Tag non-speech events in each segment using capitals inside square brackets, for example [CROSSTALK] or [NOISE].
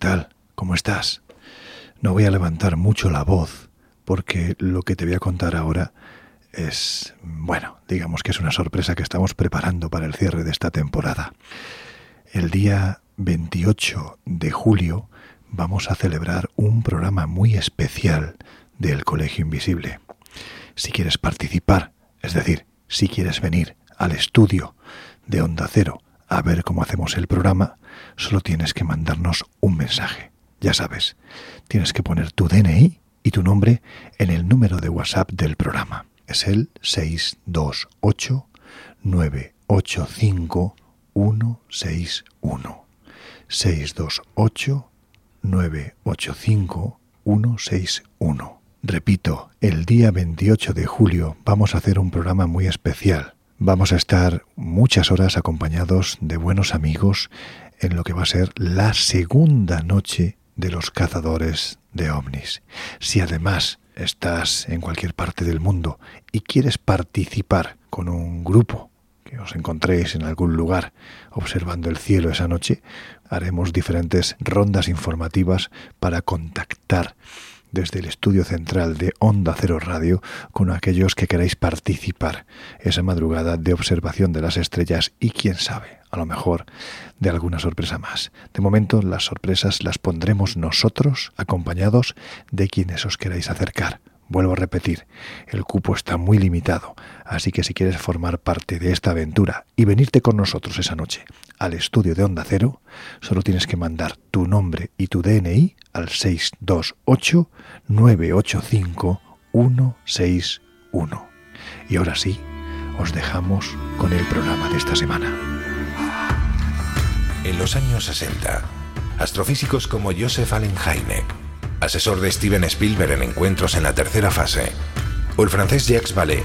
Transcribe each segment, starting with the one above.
tal? ¿Cómo estás? No voy a levantar mucho la voz porque lo que te voy a contar ahora es, bueno, digamos que es una sorpresa que estamos preparando para el cierre de esta temporada. El día 28 de julio vamos a celebrar un programa muy especial del Colegio Invisible. Si quieres participar, es decir, si quieres venir al estudio de Onda Cero a ver cómo hacemos el programa, solo tienes que mandarnos un mensaje. Ya sabes, tienes que poner tu DNI y tu nombre en el número de WhatsApp del programa. Es el 628 985 161. 628 985 161. Repito, el día 28 de julio vamos a hacer un programa muy especial. Vamos a estar muchas horas acompañados de buenos amigos en lo que va a ser la segunda noche de los cazadores de ovnis. Si además estás en cualquier parte del mundo y quieres participar con un grupo que os encontréis en algún lugar observando el cielo esa noche, haremos diferentes rondas informativas para contactar desde el estudio central de Onda Cero Radio con aquellos que queráis participar esa madrugada de observación de las estrellas y quién sabe, a lo mejor de alguna sorpresa más. De momento las sorpresas las pondremos nosotros acompañados de quienes os queráis acercar. Vuelvo a repetir, el cupo está muy limitado, así que si quieres formar parte de esta aventura y venirte con nosotros esa noche al estudio de Onda Cero, solo tienes que mandar tu nombre y tu DNI al 628-985-161. Y ahora sí, os dejamos con el programa de esta semana. En los años 60, astrofísicos como Joseph Allen Hynek asesor de Steven Spielberg en encuentros en la tercera fase, o el francés Jacques Vallée,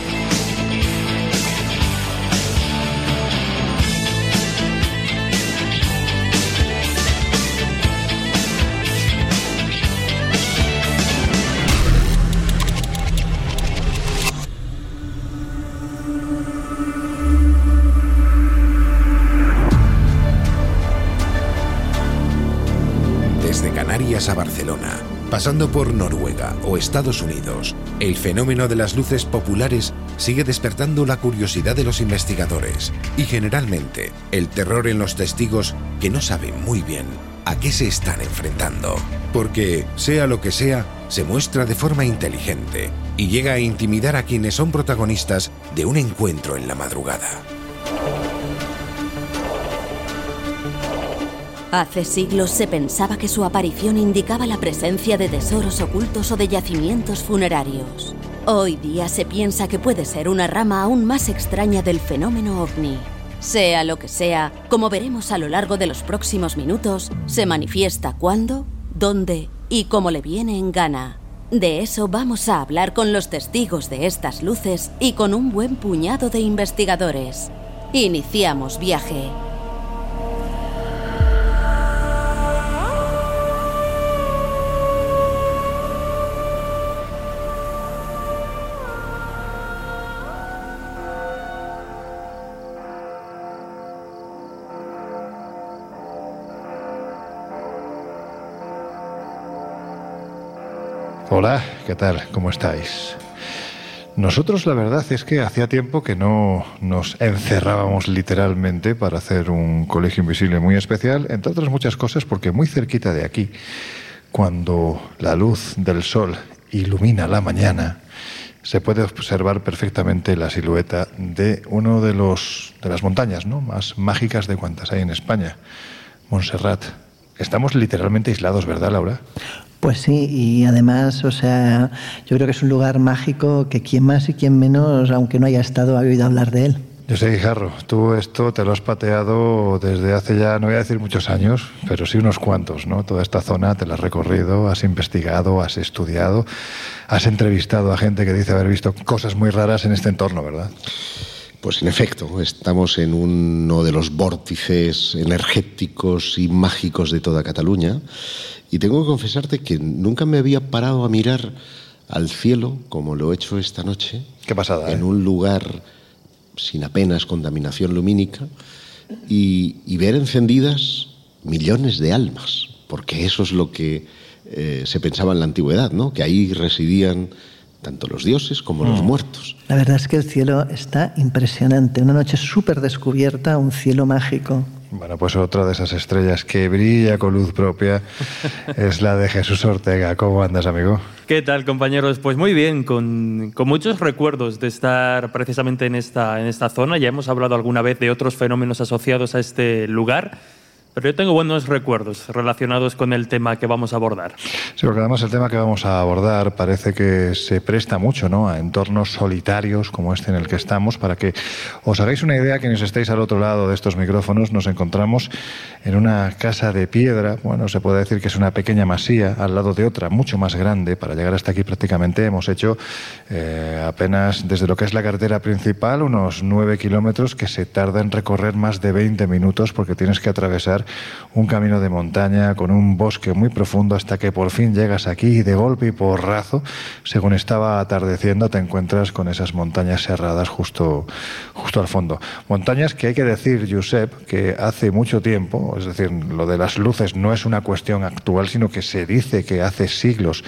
Pasando por Noruega o Estados Unidos, el fenómeno de las luces populares sigue despertando la curiosidad de los investigadores y generalmente el terror en los testigos que no saben muy bien a qué se están enfrentando. Porque, sea lo que sea, se muestra de forma inteligente y llega a intimidar a quienes son protagonistas de un encuentro en la madrugada. Hace siglos se pensaba que su aparición indicaba la presencia de tesoros ocultos o de yacimientos funerarios. Hoy día se piensa que puede ser una rama aún más extraña del fenómeno ovni. Sea lo que sea, como veremos a lo largo de los próximos minutos, se manifiesta cuándo, dónde y cómo le viene en gana. De eso vamos a hablar con los testigos de estas luces y con un buen puñado de investigadores. Iniciamos viaje. Hola, ¿qué tal? ¿Cómo estáis? Nosotros la verdad es que hacía tiempo que no nos encerrábamos literalmente para hacer un colegio invisible muy especial, entre otras muchas cosas porque muy cerquita de aquí, cuando la luz del sol ilumina la mañana, se puede observar perfectamente la silueta de uno de los de las montañas, ¿no? más mágicas de cuantas hay en España, Montserrat. Estamos literalmente aislados, ¿verdad, Laura? Pues sí, y además, o sea, yo creo que es un lugar mágico que quien más y quien menos, aunque no haya estado, ha oído hablar de él. Yo sé, Guijarro, tú esto te lo has pateado desde hace ya, no voy a decir muchos años, pero sí unos cuantos, ¿no? Toda esta zona te la has recorrido, has investigado, has estudiado, has entrevistado a gente que dice haber visto cosas muy raras en este entorno, ¿verdad? Pues en efecto, estamos en uno de los vórtices energéticos y mágicos de toda Cataluña y tengo que confesarte que nunca me había parado a mirar al cielo como lo he hecho esta noche. Qué pasada. En ¿eh? un lugar sin apenas contaminación lumínica y, ver encendidas millones de almas, porque eso es lo que eh, se pensaba en la antigüedad, ¿no? que ahí residían tanto los dioses como los mm. muertos. La verdad es que el cielo está impresionante, una noche súper descubierta, un cielo mágico. Bueno, pues otra de esas estrellas que brilla con luz propia [LAUGHS] es la de Jesús Ortega. ¿Cómo andas, amigo? ¿Qué tal, compañeros? Pues muy bien, con, con, muchos recuerdos de estar precisamente en esta, en esta zona. Ya hemos hablado alguna vez de otros fenómenos asociados a este lugar. Pero yo tengo buenos recuerdos relacionados con el tema que vamos a abordar. Sí, porque además el tema que vamos a abordar parece que se presta mucho ¿no? a entornos solitarios como este en el que estamos. Para que os hagáis una idea, quienes estéis al otro lado de estos micrófonos, nos encontramos en una casa de piedra. Bueno, se puede decir que es una pequeña masía al lado de otra mucho más grande. Para llegar hasta aquí prácticamente hemos hecho eh, apenas desde lo que es la carretera principal unos nueve kilómetros que se tarda en recorrer más de 20 minutos porque tienes que atravesar un camino de montaña con un bosque muy profundo hasta que por fin llegas aquí y de golpe y porrazo, según estaba atardeciendo, te encuentras con esas montañas cerradas justo, justo al fondo. Montañas que hay que decir, Josep, que hace mucho tiempo, es decir, lo de las luces no es una cuestión actual, sino que se dice que hace siglos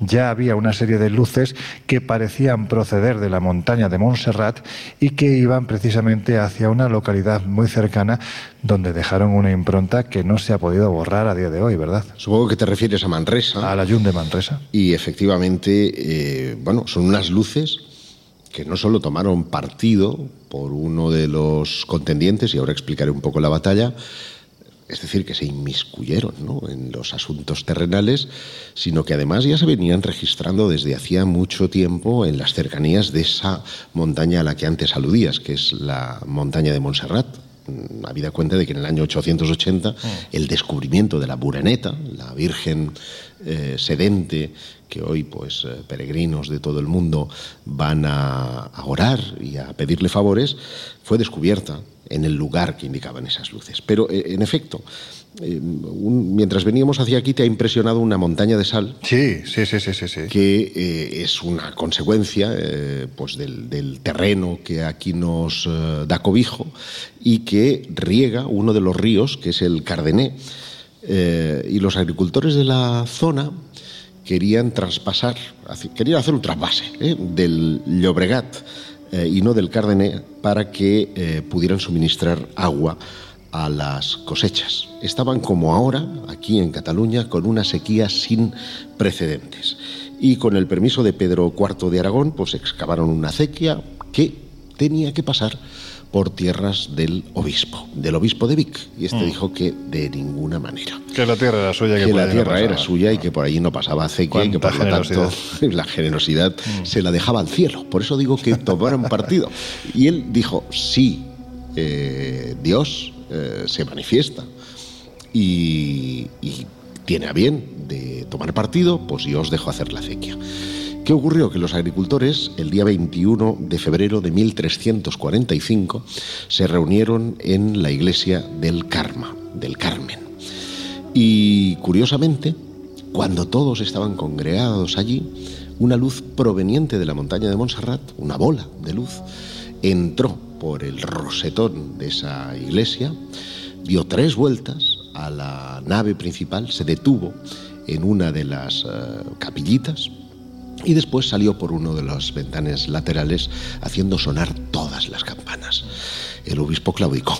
ya había una serie de luces que parecían proceder de la montaña de Montserrat y que iban precisamente hacia una localidad muy cercana donde dejaron una impronta que no se ha podido borrar a día de hoy, ¿verdad? Supongo que te refieres a Manresa. A la Jun de Manresa. Y efectivamente, eh, bueno, son unas luces que no solo tomaron partido por uno de los contendientes, y ahora explicaré un poco la batalla, es decir, que se inmiscuyeron en los asuntos terrenales, sino que además ya se venían registrando desde hacía mucho tiempo en las cercanías de esa montaña a la que antes aludías, que es la montaña de Montserrat. Habida cuenta de que en el año 880 mm. el descubrimiento de la Buraneta, la Virgen eh, sedente que hoy pues eh, peregrinos de todo el mundo van a, a orar y a pedirle favores, fue descubierta en el lugar que indicaban esas luces. Pero, eh, en efecto, eh, mientras veníamos hacia aquí te ha impresionado una montaña de sal. Sí, sí, sí, sí, sí. Que eh, es una consecuencia pues del, terreno que aquí nos da cobijo y que riega uno de los ríos, que es el Cardené. y los agricultores de la zona querían traspasar, querían hacer un trasvase del Llobregat eh, y no del Cárdené para que eh, pudieran suministrar agua a las cosechas. Estaban como ahora, aquí en Cataluña, con una sequía sin precedentes. Y con el permiso de Pedro IV de Aragón, pues excavaron una acequia que tenía que pasar por tierras del obispo, del obispo de Vic. Y este mm. dijo que de ninguna manera. Que la tierra era suya. Que, la tierra era suya y que por allí no pasaba acequia y que por lo tanto [LAUGHS] la generosidad mm. se la dejaba al cielo. Por eso digo que tomaron partido. [LAUGHS] Y él dijo, sí, eh, Dios eh, se manifiesta y, tiene a bien de tomar partido, pues yo os dejo hacer la acequia. ¿Qué ocurrió? Que los agricultores, el día 21 de febrero de 1345, se reunieron en la iglesia del Karma, del Carmen. Y curiosamente, cuando todos estaban congregados allí, una luz proveniente de la montaña de Montserrat, una bola de luz, entró por el rosetón de esa iglesia, dio tres vueltas a la nave principal, se detuvo en una de las eh, capillitas, y después salió por uno de los ventanes laterales haciendo sonar todas las campanas. El obispo claudicó.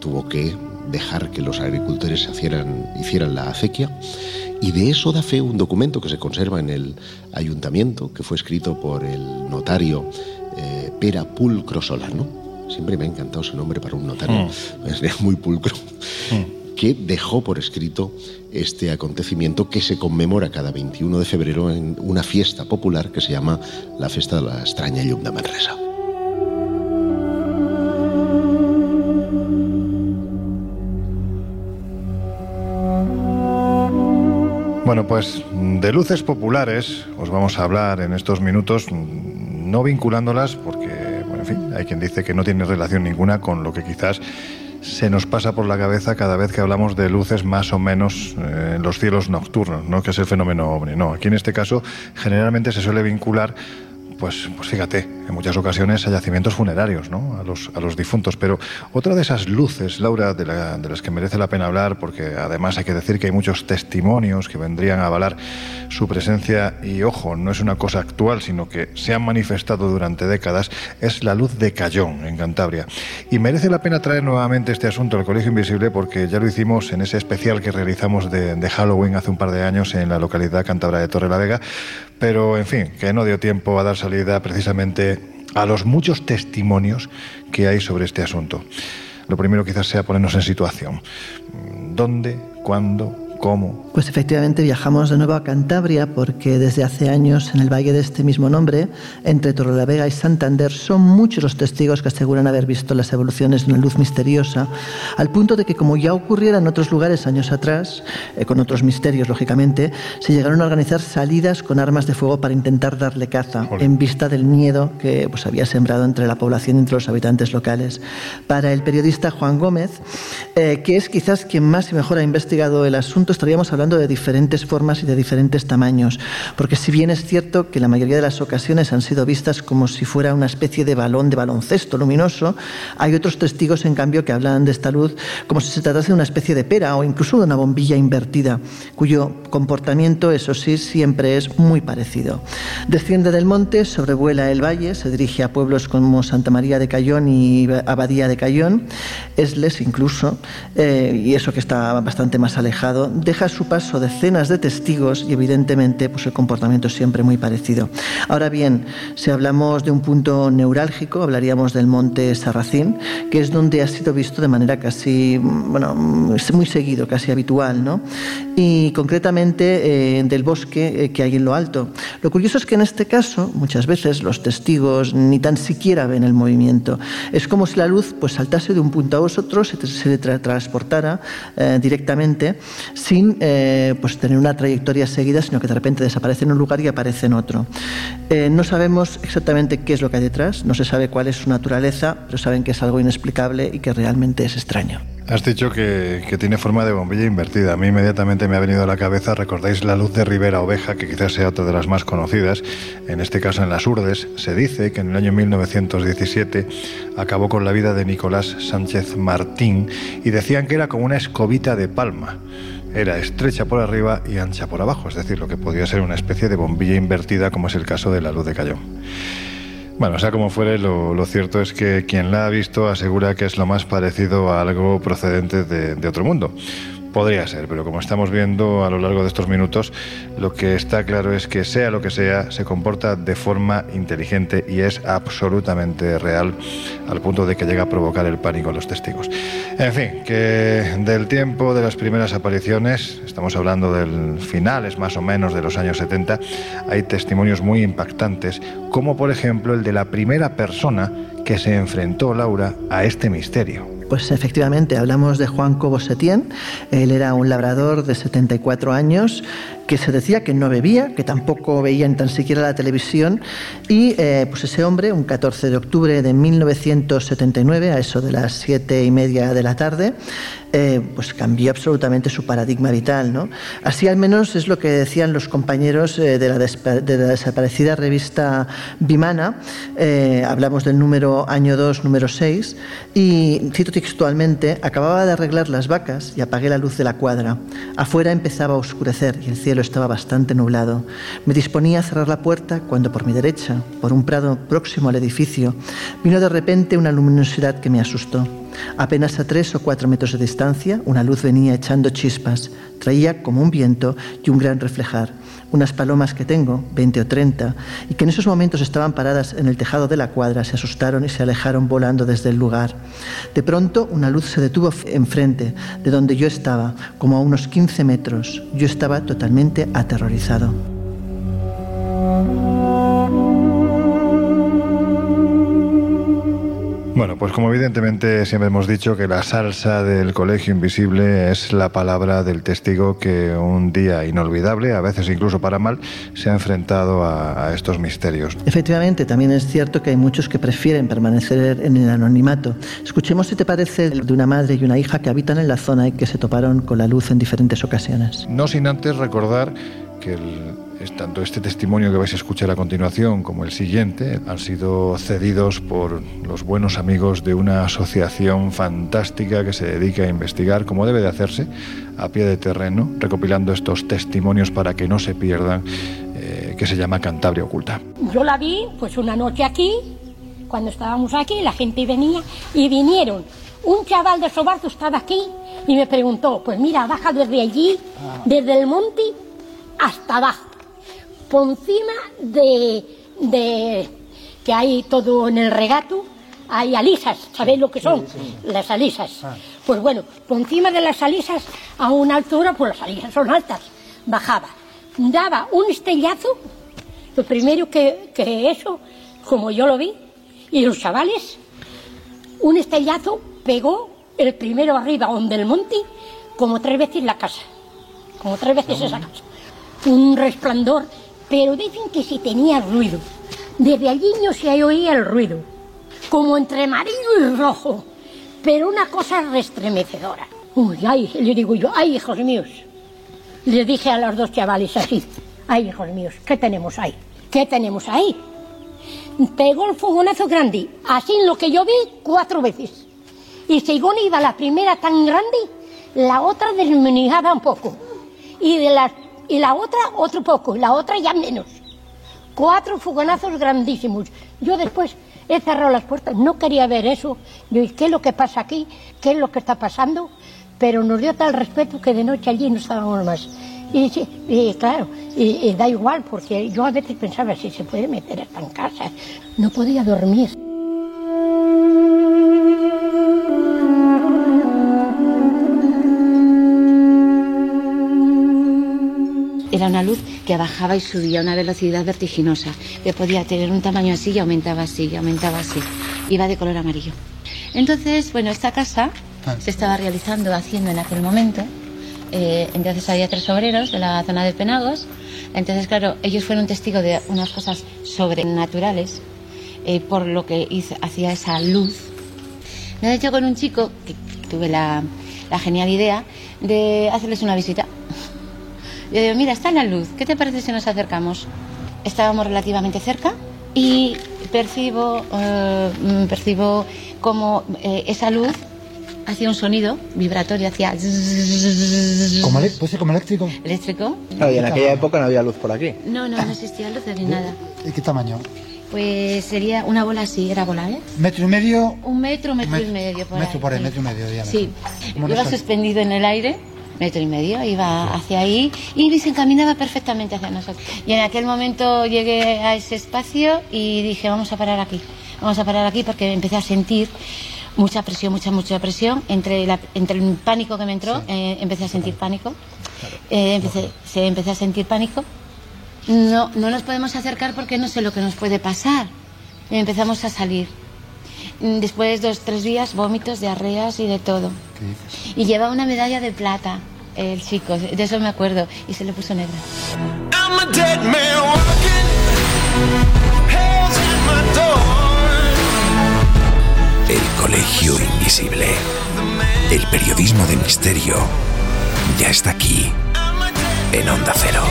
Tuvo que dejar que los agricultores hicieran, la acequia y de eso da fe un documento que se conserva en el ayuntamiento, que fue escrito por el notario Pera Pulcro Solano. Siempre me ha encantado ese nombre para un notario, mm. es muy pulcro. Mm que dejó por escrito este acontecimiento que se conmemora cada 21 de febrero en una fiesta popular que se llama la Fiesta de la Extraña Llum de Manresa. Bueno, pues de luces populares os vamos a hablar en estos minutos, no vinculándolas porque, bueno, en fin, hay quien dice que no tiene relación ninguna con lo que quizás se nos pasa por la cabeza cada vez que hablamos de luces más o menos eh, en los cielos nocturnos, ¿no? que es el fenómeno ovni. No, aquí en este caso generalmente se suele vincular pues, pues fíjate, en muchas ocasiones a yacimientos funerarios, ¿no? a, los, a los difuntos. Pero otra de esas luces, Laura, de, las que merece la pena hablar, porque además hay que decir que hay muchos testimonios que vendrían a avalar su presencia, y ojo, no es una cosa actual, sino que se han manifestado durante décadas, es la luz de Cayón, en Cantabria. Y merece la pena traer nuevamente este asunto al Colegio Invisible, porque ya lo hicimos en ese especial que realizamos de, de Halloween hace un par de años en la localidad cántabra de Torre la Vega, pero en fin, que no dio tiempo a dar salida precisamente a los muchos testimonios que hay sobre este asunto. Lo primero quizás sea ponernos en situación. ¿Dónde? ¿Cuándo? ¿Cómo? Pues efectivamente viajamos de nuevo a Cantabria porque desde hace años en el valle de este mismo nombre, entre Torrelavega y Santander, son muchos los testigos que aseguran haber visto las evoluciones de una luz misteriosa, al punto de que como ya ocurriera en otros lugares años atrás, eh, con otros misterios lógicamente, se llegaron a organizar salidas con armas de fuego para intentar darle caza Joder. en vista del miedo que pues, había sembrado entre la población y entre los habitantes locales. Para el periodista Juan Gómez, eh, que es quizás quien más y mejor ha investigado el asunto, estaríamos hablando de diferentes formas y de diferentes tamaños, porque si bien es cierto que la mayoría de las ocasiones han sido vistas como si fuera una especie de balón de baloncesto luminoso, hay otros testigos, en cambio, que hablan de esta luz como si se tratase de una especie de pera o incluso de una bombilla invertida, cuyo comportamiento, eso sí, siempre es muy parecido. Desciende del monte, sobrevuela el valle, se dirige a pueblos como Santa María de Cayón y Abadía de Cayón, Esles incluso, eh, y eso que está bastante más alejado, deja su paso decenas de testigos y evidentemente pues el comportamiento es siempre muy parecido. Ahora bien, si hablamos de un punto neurálgico, hablaríamos del monte Sarracín, que es donde ha sido visto de manera casi, bueno, muy seguido, casi habitual, ¿no? Y concretamente eh, del bosque eh, que hay en lo alto. Lo curioso es que en este caso, muchas veces los testigos ni tan siquiera ven el movimiento. Es como si la luz pues saltase de un punto a otro, se, se tra transportara eh, directamente sin eh, pues tener una trayectoria seguida, sino que de repente desaparece en un lugar y aparece en otro. Eh, no sabemos exactamente qué es lo que hay detrás, no se sabe cuál es su naturaleza, pero saben que es algo inexplicable y que realmente es extraño. Has dicho que, que, tiene forma de bombilla invertida. A mí inmediatamente me ha venido a la cabeza, recordáis la luz de Rivera Oveja, que quizás sea otra de las más conocidas, en este caso en las Urdes. Se dice que en el año 1917 acabó con la vida de Nicolás Sánchez Martín y decían que era como una escobita de palma. Era estrecha por arriba y ancha por abajo, es decir, lo que podía ser una especie de bombilla invertida, como es el caso de la luz de Cayón. Bueno, sea como fuere, lo, cierto es que quien la ha visto asegura que es lo más parecido a algo procedente de, de otro mundo. Podría ser, pero como estamos viendo a lo largo de estos minutos, lo que está claro es que sea lo que sea, se comporta de forma inteligente y es absolutamente real al punto de que llega a provocar el pánico a los testigos. En fin, que del tiempo de las primeras apariciones, estamos hablando del finales más o menos de los años 70, hay testimonios muy impactantes, como por ejemplo el de la primera persona que se enfrentó, Laura, a este misterio. Pues efectivamente, hablamos de Juan Cobo Setién. Él era un labrador de 74 años que se decía que no bebía, que tampoco veía ni tan siquiera la televisión. Y eh, pues ese hombre, un 14 de octubre de 1979, a eso de las siete y media de la tarde, eh, pues cambió absolutamente su paradigma vital. ¿no? Así al menos es lo que decían los compañeros eh, de, la de, la desaparecida revista Vimana. Hablamos del número año 2, número 6, y cito textualmente, acababa de arreglar las vacas y apagué la luz de la cuadra. Afuera empezaba a oscurecer y el cielo estaba bastante nublado. Me disponía a cerrar la puerta cuando por mi derecha, por un prado próximo al edificio, vino de repente una luminosidad que me asustó. Apenas a tres o cuatro metros de distancia, una luz venía echando chispas, traía como un viento y un gran reflejar. Unas palomas que tengo, 20 o 30, y que en esos momentos estaban paradas en el tejado de la cuadra, se asustaron y se alejaron volando desde el lugar. De pronto, una luz se detuvo enfrente, de donde yo estaba, como a unos 15 metros. Yo estaba totalmente aterrorizado. Bueno, pues como evidentemente siempre hemos dicho que la salsa del colegio invisible es la palabra del testigo que un día inolvidable, a veces incluso para mal, se ha enfrentado a, estos misterios. Efectivamente, también es cierto que hay muchos que prefieren permanecer en el anonimato. Escuchemos si te parece de una madre y una hija que habitan en la zona y que se toparon con la luz en diferentes ocasiones. No sin antes recordar que tanto este testimonio que vais a escuchar a continuación como el siguiente han sido cedidos por los buenos amigos de una asociación fantástica que se dedica a investigar, como debe de hacerse, a pie de terreno, recopilando estos testimonios para que no se pierdan, eh, que se llama Cantabria Oculta. Yo la vi pues una noche aquí, cuando estábamos aquí, la gente venía y vinieron. Un chaval de Sobarzo estaba aquí y me preguntó, pues mira, baja desde allí, desde el monte hasta abajo, por encima de, de que hay todo en el regato, hay alisas, ¿sabéis lo que son? Las alisas. Ah. Pues bueno, por encima de las alisas, a una altura, pues las alisas son altas, bajaba. Daba un estellazo, lo primero que, que eso, como yo lo vi, y los chavales, un estellazo pegó el primero arriba, donde el monte, como tres veces la casa, como tres veces esa casa un resplandor, pero dicen que si tenía ruido. Desde allí no se oía el ruido, como entre amarillo y rojo, pero una cosa restremecedora. Uy, ay, le digo yo, ay, hijos míos. Le dije a los dos chavales así, ay, hijos míos, ¿qué tenemos ahí? ¿Qué tenemos ahí? Pegó el fogonazo grande, así en lo que yo vi cuatro veces. Y según iba la primera tan grande, la otra disminuía un poco. Y de las y la otra otro poco, y la otra ya menos. Cuatro fogonazos grandísimos. Yo después he cerrado las puertas, no quería ver eso. Yo, ¿qué es lo que pasa aquí? ¿Qué es lo que está pasando? Pero nos dio tal respeto que de noche allí no estábamos más. Y, y claro, y, y da igual, porque yo a veces pensaba si se puede meter hasta en casa. No podía dormir. Era una luz que bajaba y subía a una velocidad vertiginosa, que podía tener un tamaño así y aumentaba así, y aumentaba así. Iba de color amarillo. Entonces, bueno, esta casa ah. se estaba realizando, haciendo en aquel momento. Eh, entonces había tres obreros de la zona de Penagos. Entonces, claro, ellos fueron testigos de unas cosas sobrenaturales, eh, por lo que hacía esa luz. Me he hecho con un chico que tuve la, la genial idea de hacerles una visita yo digo, mira, está la luz, ¿qué te parece si nos acercamos? Estábamos relativamente cerca y percibo, eh, mm, percibo como eh, esa luz hacía un sonido vibratorio, hacía... ¿Como, ¿Puede ser como eléctrico? Eléctrico. y en aquella época no había luz por aquí. No, no, no existía luz ni nada. ¿Y qué tamaño? Pues sería una bola así, era bola, ¿eh? ¿Metro y medio? Un metro, metro, y medio. Por metro por ahí, metro y medio, digamos. Sí. Iba suspendido en el aire metro y medio, iba hacia ahí y se encaminaba perfectamente hacia nosotros. Y en aquel momento llegué a ese espacio y dije, vamos a parar aquí, vamos a parar aquí porque empecé a sentir mucha presión, mucha, mucha presión. Entre, entre el pánico que me entró, eh, empecé a sentir pánico. Eh, empecé, se empecé a sentir pánico. No, no nos podemos acercar porque no sé lo que nos puede pasar. Y empezamos a salir. Después dos, tres días, vómitos, diarreas y de todo. Y lleva una medalla de plata el chico, de eso me acuerdo, y se le puso negra. El Colegio Invisible. El periodismo de misterio ya está aquí, en Onda Cero.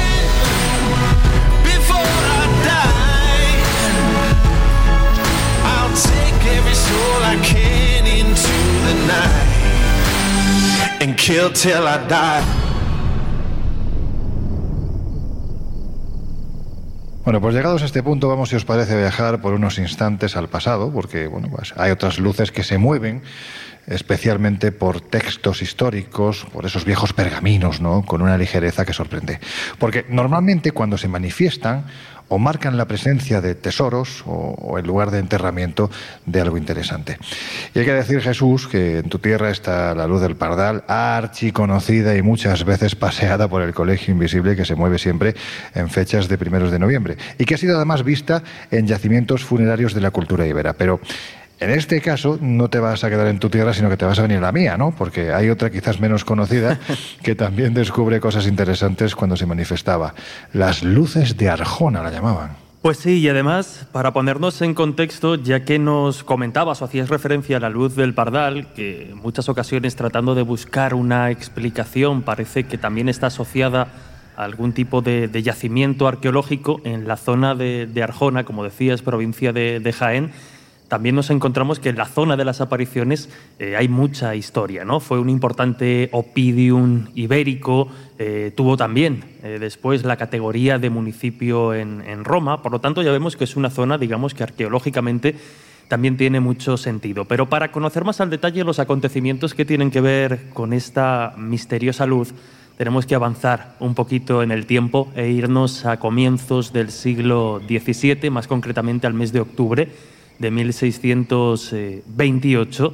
Bueno, pues llegados a este punto, vamos, si os parece, viajar por unos instantes al pasado, porque bueno, pues hay otras luces que se mueven especialmente por textos históricos, por esos viejos pergaminos, ¿no? con una ligereza que sorprende. Porque normalmente cuando se manifiestan o marcan la presencia de tesoros o, el lugar de enterramiento de algo interesante. Y hay que decir, Jesús, que en tu tierra está la luz del pardal, archi conocida y muchas veces paseada por el Colegio Invisible que se mueve siempre en fechas de primeros de noviembre y que ha sido además vista en yacimientos funerarios de la cultura ibera. Pero en este caso no te vas a quedar en tu tierra, sino que te vas a venir a la mía, ¿no? Porque hay otra quizás menos conocida [LAUGHS] que también descubre cosas interesantes cuando se manifestaba. Las luces de Arjona la llamaban. Pues sí, y además, para ponernos en contexto, ya que nos comentabas o hacías referencia a la luz del Pardal, que en muchas ocasiones tratando de buscar una explicación parece que también está asociada a algún tipo de, yacimiento arqueológico en la zona de, Arjona, como decías, provincia de Jaén, también nos encontramos que en la zona de las apariciones eh, hay mucha historia. ¿no? Fue un importante opidium ibérico, eh, tuvo también eh, después la categoría de municipio en, en, Roma, por lo tanto ya vemos que es una zona, digamos, que arqueológicamente también tiene mucho sentido. Pero para conocer más al detalle los acontecimientos que tienen que ver con esta misteriosa luz, tenemos que avanzar un poquito en el tiempo e irnos a comienzos del siglo XVII, más concretamente al mes de octubre de 1628.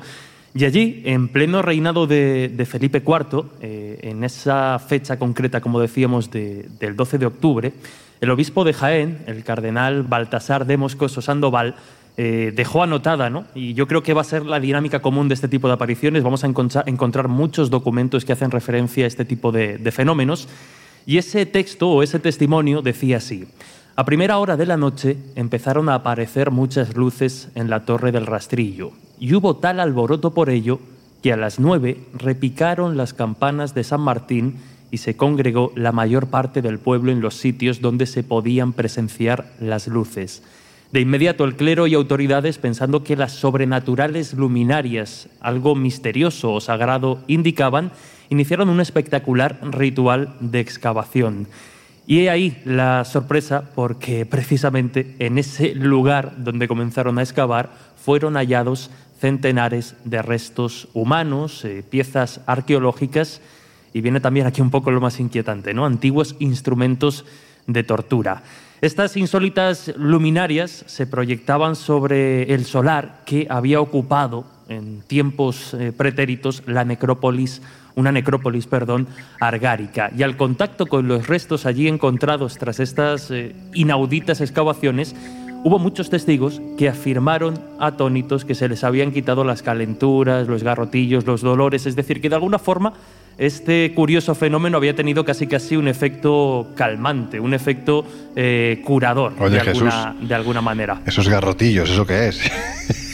Y allí, en pleno reinado de, Felipe IV, eh, en esa fecha concreta, como decíamos, del 12 de octubre, el obispo de Jaén, el cardenal Baltasar de Moscoso Sandoval, eh, dejó anotada, ¿no? y yo creo que va a ser la dinámica común de este tipo de apariciones, vamos a encontrar muchos documentos que hacen referencia a este tipo de fenómenos, y ese texto o ese testimonio decía así, a primera hora de la noche empezaron a aparecer muchas luces en la torre del rastrillo y hubo tal alboroto por ello que a las nueve repicaron las campanas de San Martín y se congregó la mayor parte del pueblo en los sitios donde se podían presenciar las luces. De inmediato el clero y autoridades, pensando que las sobrenaturales luminarias, algo misterioso o sagrado, indicaban, iniciaron un espectacular ritual de excavación. Y he ahí la sorpresa porque precisamente en ese lugar donde comenzaron a excavar fueron hallados centenares de restos humanos, eh, piezas arqueológicas y viene también aquí un poco lo más inquietante, ¿no? Antiguos instrumentos de tortura. Estas insólitas luminarias se proyectaban sobre el solar que había ocupado en tiempos eh, pretéritos la necrópolis una necrópolis, perdón, argárica. Y al contacto con los restos allí encontrados tras estas eh, inauditas excavaciones, hubo muchos testigos que afirmaron atónitos que se les habían quitado las calenturas, los garrotillos, los dolores, es decir, que de alguna forma este curioso fenómeno había tenido casi casi un efecto calmante, un efecto eh, curador de, alguna, de alguna manera. Esos garrotillos, ¿eso qué es?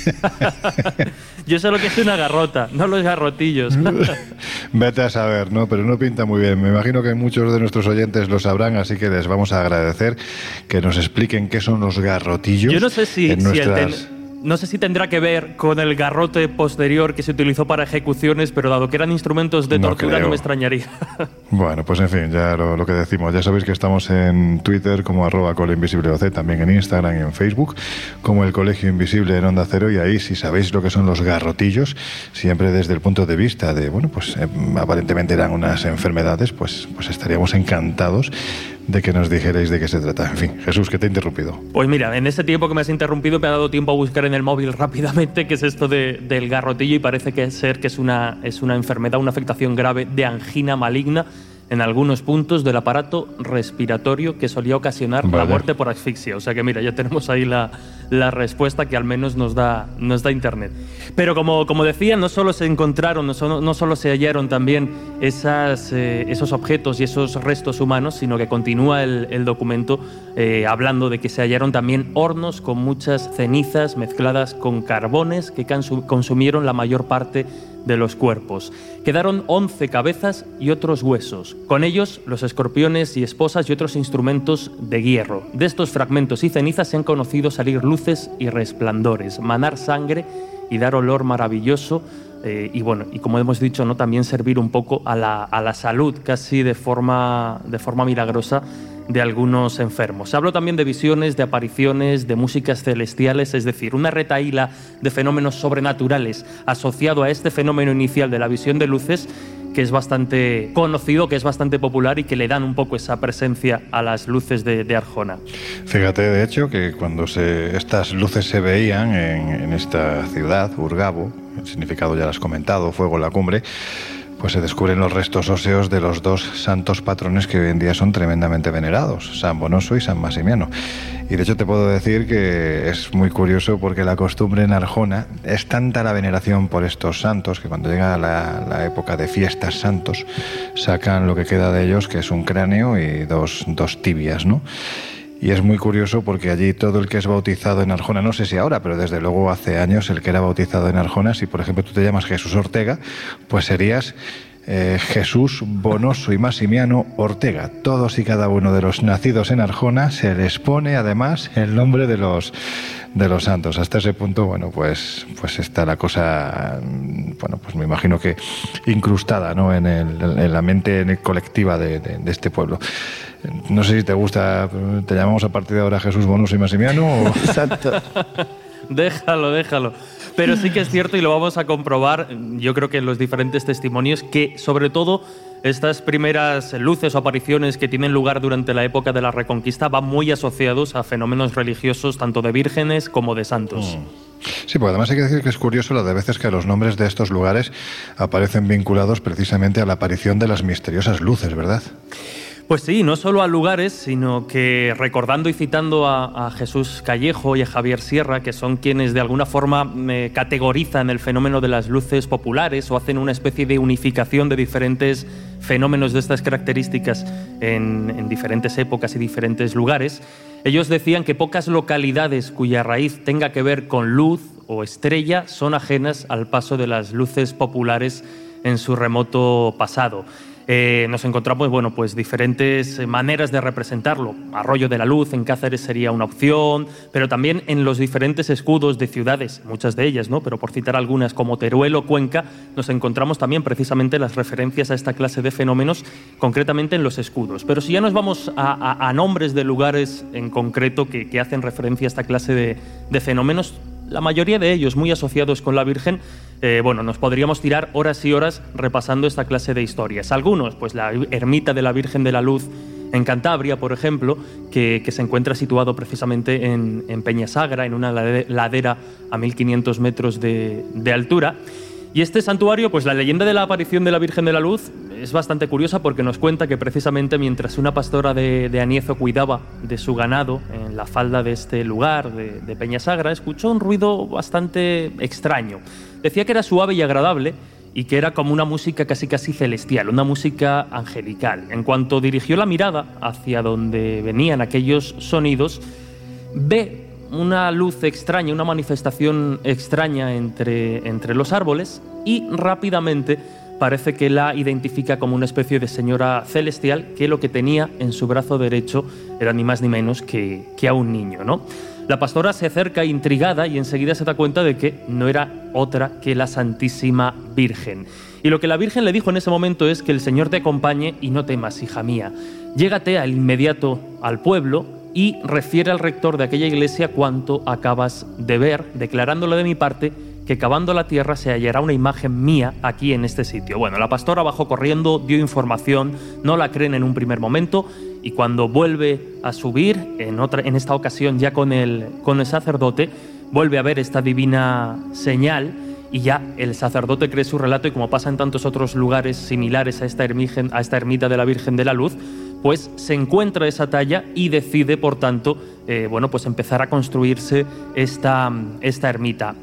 [LAUGHS] Yo sé lo que es una garrota, no los garrotillos. [LAUGHS] Vete a saber, ¿no? Pero no pinta muy bien. Me imagino que muchos de nuestros oyentes lo sabrán, así que les vamos a agradecer que nos expliquen qué son los garrotillos. Yo no sé si, si el, no sé si tendrá que ver con el garrote posterior que se utilizó para ejecuciones, pero dado que eran instrumentos de tortura no, me extrañaría. [LAUGHS] Bueno, pues en fin, ya lo, que decimos. Ya sabéis que estamos en Twitter como arroba OC, también en Instagram y en Facebook, como el Colegio Invisible en Onda Cero, y ahí si sabéis lo que son los garrotillos, siempre desde el punto de vista de, bueno, pues eh, aparentemente eran unas enfermedades, pues, pues estaríamos encantados de que nos dijerais de qué se trata. En fin, Jesús, que te he interrumpido. Pues mira, en este tiempo que me has interrumpido me ha dado tiempo a buscar en el móvil [LAUGHS] rápidamente qué es esto de, del garrotillo y parece que ser que es una, es una enfermedad, una afectación grave de angina maligna en algunos puntos del aparato respiratorio que solía ocasionar la muerte por asfixia. O sea que mira, ya tenemos ahí la, la respuesta que al menos nos da, nos da Internet. Pero como, como decía, no solo se encontraron, no solo, no solo se hallaron también esas, eh, esos objetos y esos restos humanos, sino que continúa el, el documento eh, hablando de que se hallaron también hornos con muchas cenizas mezcladas con carbones que consumieron la mayor parte de los cuerpos. Quedaron once cabezas y otros huesos, con ellos los escorpiones y esposas y otros instrumentos de hierro. De estos fragmentos y cenizas se han conocido salir luces y resplandores, manar sangre y dar olor maravilloso eh, y bueno, y como hemos dicho, ¿no? también servir un poco a la, a la salud casi de forma, de forma milagrosa de algunos enfermos. Hablo también de visiones, de apariciones, de músicas celestiales, es decir, una retaíla de fenómenos sobrenaturales asociado a este fenómeno inicial de la visión de luces que es bastante conocido, que es bastante popular y que le dan un poco esa presencia a las luces de, Arjona. Fíjate, de hecho, que cuando se, estas luces se veían en, en esta ciudad, Urgabo, el significado ya lo has comentado, fuego en la cumbre, pues se descubren los restos óseos de los dos santos patrones que hoy en día son tremendamente venerados, San Bonoso y San Masimiano. Y de hecho te puedo decir que es muy curioso porque la costumbre en Arjona es tanta la veneración por estos santos que cuando llega la, la época de fiestas santos sacan lo que queda de ellos, que es un cráneo y dos, dos tibias, ¿no? Y es muy curioso porque allí todo el que es bautizado en Arjona, no sé si ahora, pero desde luego hace años el que era bautizado en Arjona, si por ejemplo tú te llamas Jesús Ortega, pues serías eh, Jesús Bonoso y Masimiano Ortega. Todos y cada uno de los nacidos en Arjona se les pone además el nombre de los de los santos. Hasta ese punto, bueno, pues, pues está la cosa, bueno, pues me imagino que incrustada ¿no? en, la mente colectiva de este pueblo. No sé si te gusta, te llamamos a partir de ahora Jesús Bonus y Masimiano. [LAUGHS] Exacto. déjalo, déjalo. Pero sí que es cierto y lo vamos a comprobar, yo creo que en los diferentes testimonios, que sobre todo estas primeras luces o apariciones que tienen lugar durante la época de la Reconquista van muy asociados a fenómenos religiosos tanto de vírgenes como de santos. Mm. Sí, porque además hay que decir que es curioso la de veces que los nombres de estos lugares aparecen vinculados precisamente a la aparición de las misteriosas luces, ¿verdad? Pues sí, no solo a lugares, sino que recordando y citando a, Jesús Callejo y a Javier Sierra, que son quienes de alguna forma me categorizan el fenómeno de las luces populares o hacen una especie de unificación de diferentes fenómenos de estas características en diferentes épocas y diferentes lugares, ellos decían que pocas localidades cuya raíz tenga que ver con luz o estrella son ajenas al paso de las luces populares en su remoto pasado. Eh, nos encontramos bueno, pues diferentes maneras de representarlo. Arroyo de la Luz en Cáceres sería una opción, pero también en los diferentes escudos de ciudades, muchas de ellas, ¿no? pero por citar algunas como Teruel o Cuenca, nos encontramos también precisamente las referencias a esta clase de fenómenos, concretamente en los escudos. Pero si ya nos vamos a, nombres de lugares en concreto que, hacen referencia a esta clase de fenómenos, la mayoría de ellos muy asociados con la Virgen, eh, bueno, nos podríamos tirar horas y horas repasando esta clase de historias. Algunos, pues la ermita de la Virgen de la Luz en Cantabria, por ejemplo, que, se encuentra situado precisamente en, en, Peñasagra, en una ladera a 1500 metros de, de altura. Y este santuario, pues la leyenda de la aparición de la Virgen de la Luz es bastante curiosa porque nos cuenta que precisamente mientras una pastora de, de Aniezo cuidaba de su ganado en la falda de este lugar, de, de Peñasagra, escuchó un ruido bastante extraño. Decía que era suave y agradable y que era como una música casi casi celestial, una música angelical. En cuanto dirigió la mirada hacia donde venían aquellos sonidos, ve una luz extraña, una manifestación extraña entre, entre los árboles y rápidamente parece que la identifica como una especie de señora celestial que lo que tenía en su brazo derecho era ni más ni menos que, que a un niño, ¿no? La pastora se acerca intrigada y enseguida se da cuenta de que no era otra que la Santísima Virgen. Y lo que la Virgen le dijo en ese momento es que el Señor te acompañe y no temas, hija mía. Llégate al inmediato al pueblo y refiere al rector de aquella iglesia cuanto acabas de ver, declarándole de mi parte que cavando la tierra se hallará una imagen mía aquí en este sitio. Bueno, la pastora bajó corriendo, dio información, no la creen en un primer momento y cuando vuelve a subir, en, esta ocasión ya con el, sacerdote, vuelve a ver esta divina señal y ya el sacerdote cree su relato y como pasa en tantos otros lugares similares a esta ermita de la Virgen de la Luz, pues se encuentra esa talla y decide, por tanto, eh, bueno, pues empezar a construirse esta, esta ermita.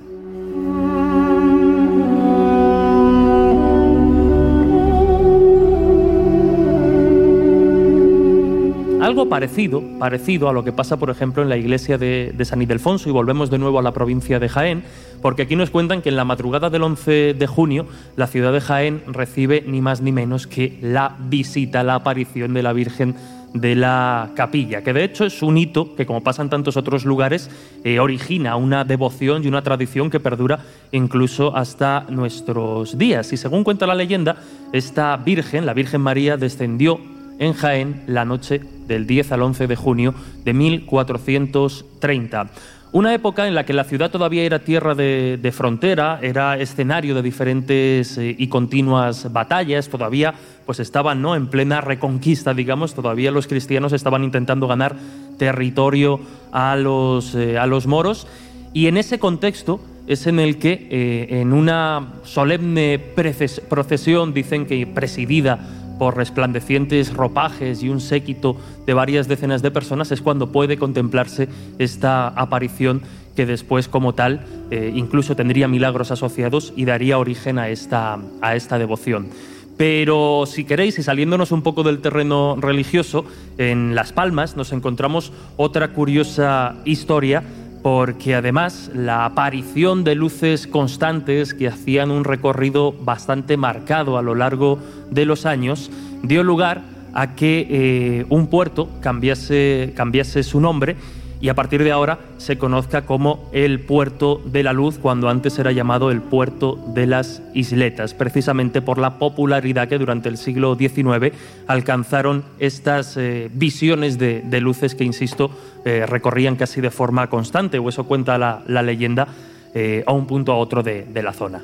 Algo parecido, parecido a lo que pasa, por ejemplo, en la iglesia de, San Ildefonso, y volvemos de nuevo a la provincia de Jaén, porque aquí nos cuentan que en la madrugada del 11 de junio la ciudad de Jaén recibe ni más ni menos que la visita, la aparición de la Virgen de la capilla, que de hecho es un hito que, como pasa en tantos otros lugares, eh, origina una devoción y una tradición que perdura incluso hasta nuestros días. Y según cuenta la leyenda, esta Virgen, la Virgen María, descendió en Jaén la noche del 10 al 11 de junio de 1430. Una época en la que la ciudad todavía era tierra de, frontera, era escenario de diferentes eh, y continuas batallas, todavía pues estaban ¿no? en plena reconquista, digamos, todavía los cristianos estaban intentando ganar territorio a los, eh, a los moros y en ese contexto es en el que eh, en una solemne procesión, dicen que presidida por resplandecientes ropajes y un séquito de varias decenas de personas, es cuando puede contemplarse esta aparición que después como tal eh, incluso tendría milagros asociados y daría origen a esta, a esta devoción. Pero si queréis, y saliéndonos un poco del terreno religioso, en Las Palmas nos encontramos otra curiosa historia porque además la aparición de luces constantes que hacían un recorrido bastante marcado a lo largo de los años dio lugar a que eh, un puerto cambiase, cambiase su nombre y a partir de ahora se conozca como el Puerto de la Luz, cuando antes era llamado el Puerto de las Isletas, precisamente por la popularidad que durante el siglo XIX alcanzaron estas eh, visiones de, luces que, insisto, eh, recorrían casi de forma constante, o eso cuenta la, leyenda, eh, a un punto a otro de la zona.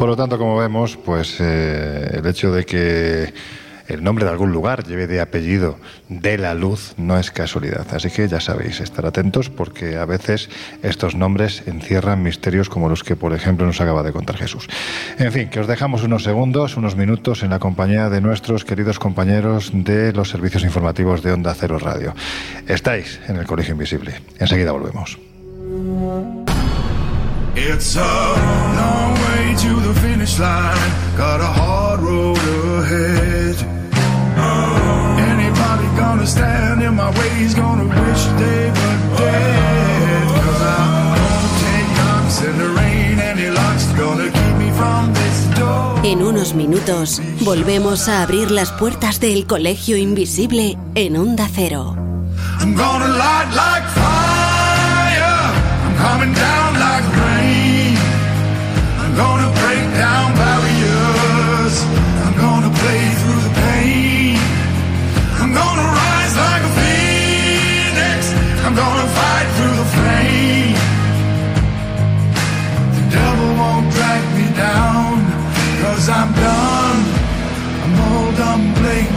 Por lo tanto, como vemos, pues eh, el hecho de que el nombre de algún lugar lleve de apellido de la luz no es casualidad. Así que ya sabéis, estar atentos porque a veces estos nombres encierran misterios como los que, por ejemplo, nos acaba de contar Jesús. En fin, que os dejamos unos segundos, unos minutos en la compañía de nuestros queridos compañeros de los servicios informativos de Onda Cero Radio. Estáis en el Colegio Invisible. Enseguida volvemos. It's the finish line. Got a hard road ahead. Anybody gonna stand in my way is gonna wish they were dead. Cause I won't take knocks in the rain. Any luck's gonna keep me from this door. En unos minutos volvemos a abrir las puertas del colegio invisible en Onda Cero. I'm gonna light like fire. I'm coming down like gonna break down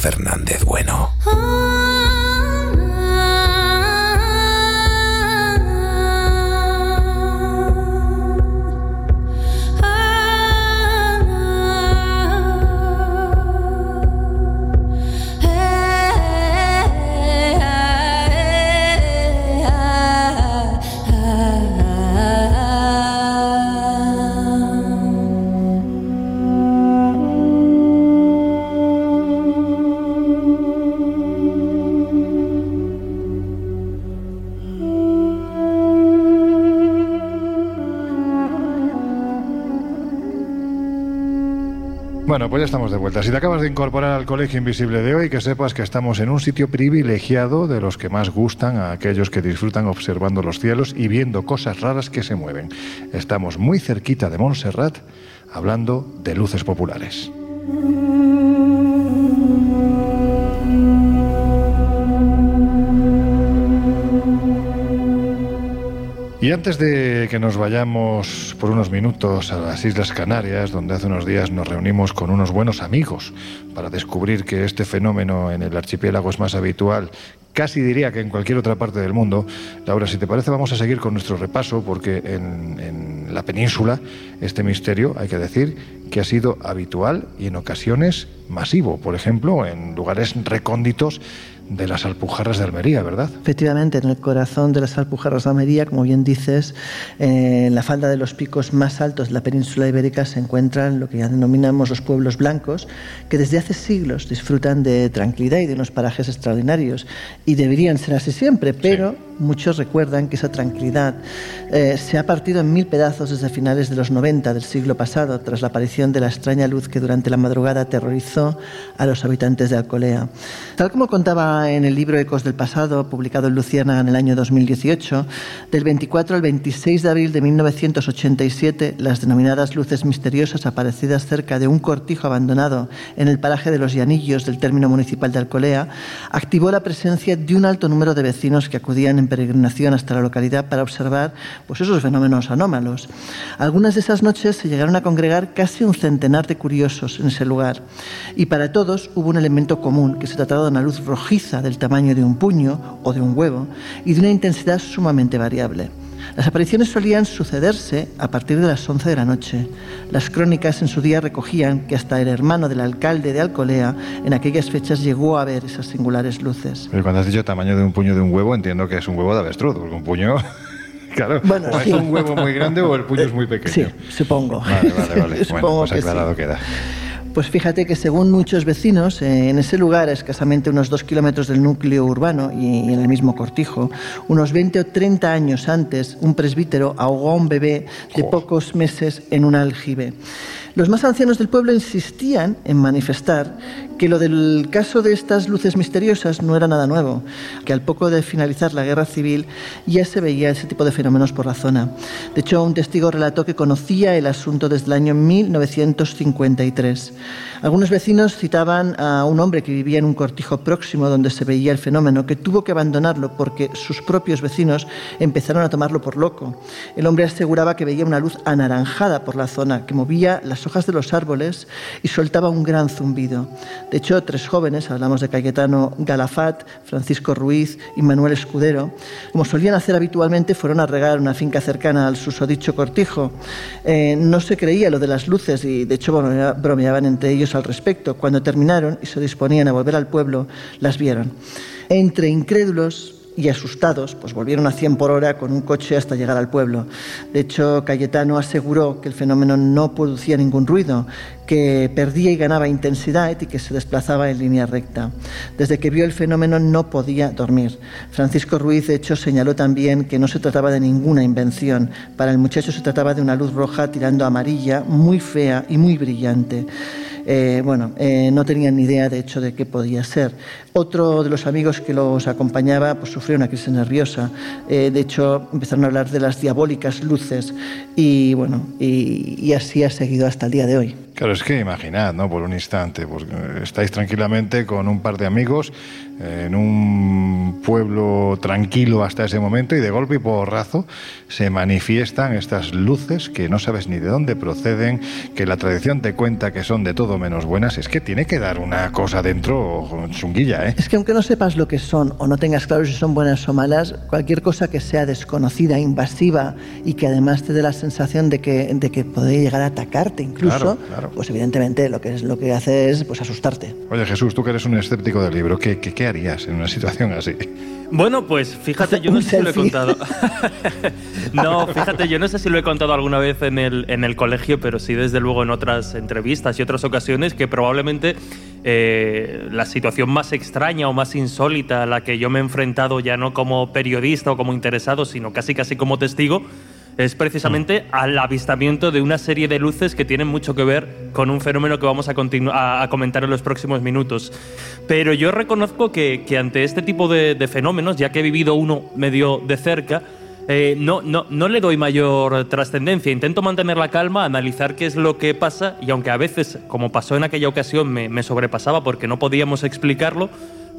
Fernández Bueno. Bueno, pues ya estamos de vuelta. Si te acabas de incorporar al Colegio Invisible de hoy, que sepas que estamos en un sitio privilegiado de los que más gustan a aquellos que disfrutan observando los cielos y viendo cosas raras que se mueven. Estamos muy cerquita de Montserrat hablando de luces populares. Y antes de que nos vayamos por unos minutos a las Islas Canarias, donde hace unos días nos reunimos con unos buenos amigos para descubrir que este fenómeno en el archipiélago es más habitual, casi diría que en cualquier otra parte del mundo, Laura, si te parece vamos a seguir con nuestro repaso, porque en, la península este misterio, hay que decir, que ha sido habitual y en ocasiones masivo, por ejemplo, en lugares recónditos de las Alpujarras de Almería, ¿verdad? Efectivamente, en el corazón de las Alpujarras de Almería, como bien dices, eh, en la falda de los picos más altos de la península ibérica se encuentran lo que ya denominamos los pueblos blancos, que desde hace siglos disfrutan de tranquilidad y de unos parajes extraordinarios. Y deberían ser así siempre, pero muchos recuerdan que esa tranquilidad eh, se ha partido en mil pedazos desde finales de los 90 del siglo pasado, tras la aparición de la extraña luz que durante la madrugada aterrorizó a los habitantes de Alcolea. Tal como contaba en el libro Ecos del Pasado, publicado en Luciana en el año 2018, del 24 al 26 de abril de 1987, las denominadas luces misteriosas aparecidas cerca de un cortijo abandonado en el paraje de los Llanillos del término municipal de Alcolea, activó la presencia de un alto número de vecinos que acudían en peregrinación hasta la localidad para observar pues, esos fenómenos anómalos. Algunas de esas noches se llegaron a congregar casi un centenar de curiosos en ese lugar y para todos hubo un elemento común, que se trataba de una luz rojiza del tamaño de un puño o de un huevo y de una intensidad sumamente variable. Las apariciones solían sucederse a partir de las 11 de la noche. Las crónicas en su día recogían que hasta el hermano del alcalde de Alcolea en aquellas fechas llegó a ver esas singulares luces. Pero cuando has dicho tamaño de un puño de un huevo, entiendo que es un huevo de avestruz, porque un puño... [LAUGHS] Claro, bueno, o sí. es un huevo muy grande o el puño es muy pequeño. Sí, supongo. Vale, vale, vale. Supongo [LAUGHS] bueno, pues que aclarado sí. queda. Pues fíjate que según muchos vecinos, eh, en ese lugar, a escasamente unos dos kilómetros del núcleo urbano y, y en el mismo cortijo, unos 20 o 30 años antes, un presbítero ahogó a un bebé de pocos meses en un aljibe. Los más ancianos del pueblo insistían en manifestar que lo del caso de estas luces misteriosas no era nada nuevo, que al poco de finalizar la guerra civil ya se veía ese tipo de fenómenos por la zona. De hecho, un testigo relató que conocía el asunto desde el año 1953. Algunos vecinos citaban a un hombre que vivía en un cortijo próximo donde se veía el fenómeno, que tuvo que abandonarlo porque sus propios vecinos empezaron a tomarlo por loco. El hombre aseguraba que veía una luz anaranjada por la zona, que movía las hojas de los árboles y soltaba un gran zumbido. De hecho, tres jóvenes, hablamos de Cayetano Galafat, Francisco Ruiz y Manuel Escudero, como solían hacer habitualmente, fueron a regar una finca cercana al susodicho cortijo. Eh, no se creía lo de las luces y, de hecho, bromea- bromeaban entre ellos al respecto. Cuando terminaron y se disponían a volver al pueblo, las vieron. Entre incrédulos y asustados, pues volvieron a 100 por hora con un coche hasta llegar al pueblo. De hecho, Cayetano aseguró que el fenómeno no producía ningún ruido, que perdía y ganaba intensidad y que se desplazaba en línea recta. Desde que vio el fenómeno no podía dormir. Francisco Ruiz, de hecho, señaló también que no se trataba de ninguna invención. Para el muchacho se trataba de una luz roja tirando amarilla, muy fea y muy brillante. Eh, bueno, eh, no tenían ni idea, de hecho, de qué podía ser. Otro de los amigos que los acompañaba pues, sufrió una crisis nerviosa. Eh, de hecho, empezaron a hablar de las diabólicas luces y, bueno, y así ha seguido hasta el día de hoy. Claro, es que imaginad, ¿no? Por un instante, pues, eh, estáis tranquilamente con un par de amigos en un pueblo tranquilo hasta ese momento y de golpe y porrazo se manifiestan estas luces que no sabes ni de dónde proceden, que la tradición te cuenta que son de todo menos buenas. Es que tiene que dar una cosa dentro chunguilla, ¿eh? Es que aunque no sepas lo que son o no tengas claro si son buenas o malas, cualquier cosa que sea desconocida, invasiva y que además te dé la sensación de que, de que puede llegar a atacarte incluso, Claro, claro. pues evidentemente lo que, es, lo que hace es pues, asustarte. Oye Jesús, tú que eres un escéptico del libro, ¿qué, qué, qué harías en una situación así? Bueno, pues fíjate, yo no sé si lo he contado. [LAUGHS] no, fíjate, yo no sé si lo he contado alguna vez en el, en el colegio, pero sí desde luego en otras entrevistas y otras ocasiones que probablemente eh, la situación más extraña o más insólita a la que yo me he enfrentado ya no como periodista o como interesado, sino casi casi como testigo, es precisamente mm. al avistamiento de una serie de luces que tienen mucho que ver con un fenómeno que vamos a, a, comentar en los próximos minutos. Pero yo reconozco que, ante este tipo de, de fenómenos, ya que he vivido uno medio de cerca, eh, no, no, no le doy mayor trascendencia. Intento mantener la calma, analizar qué es lo que pasa y aunque a veces, como pasó en aquella ocasión, me, me sobrepasaba porque no podíamos explicarlo,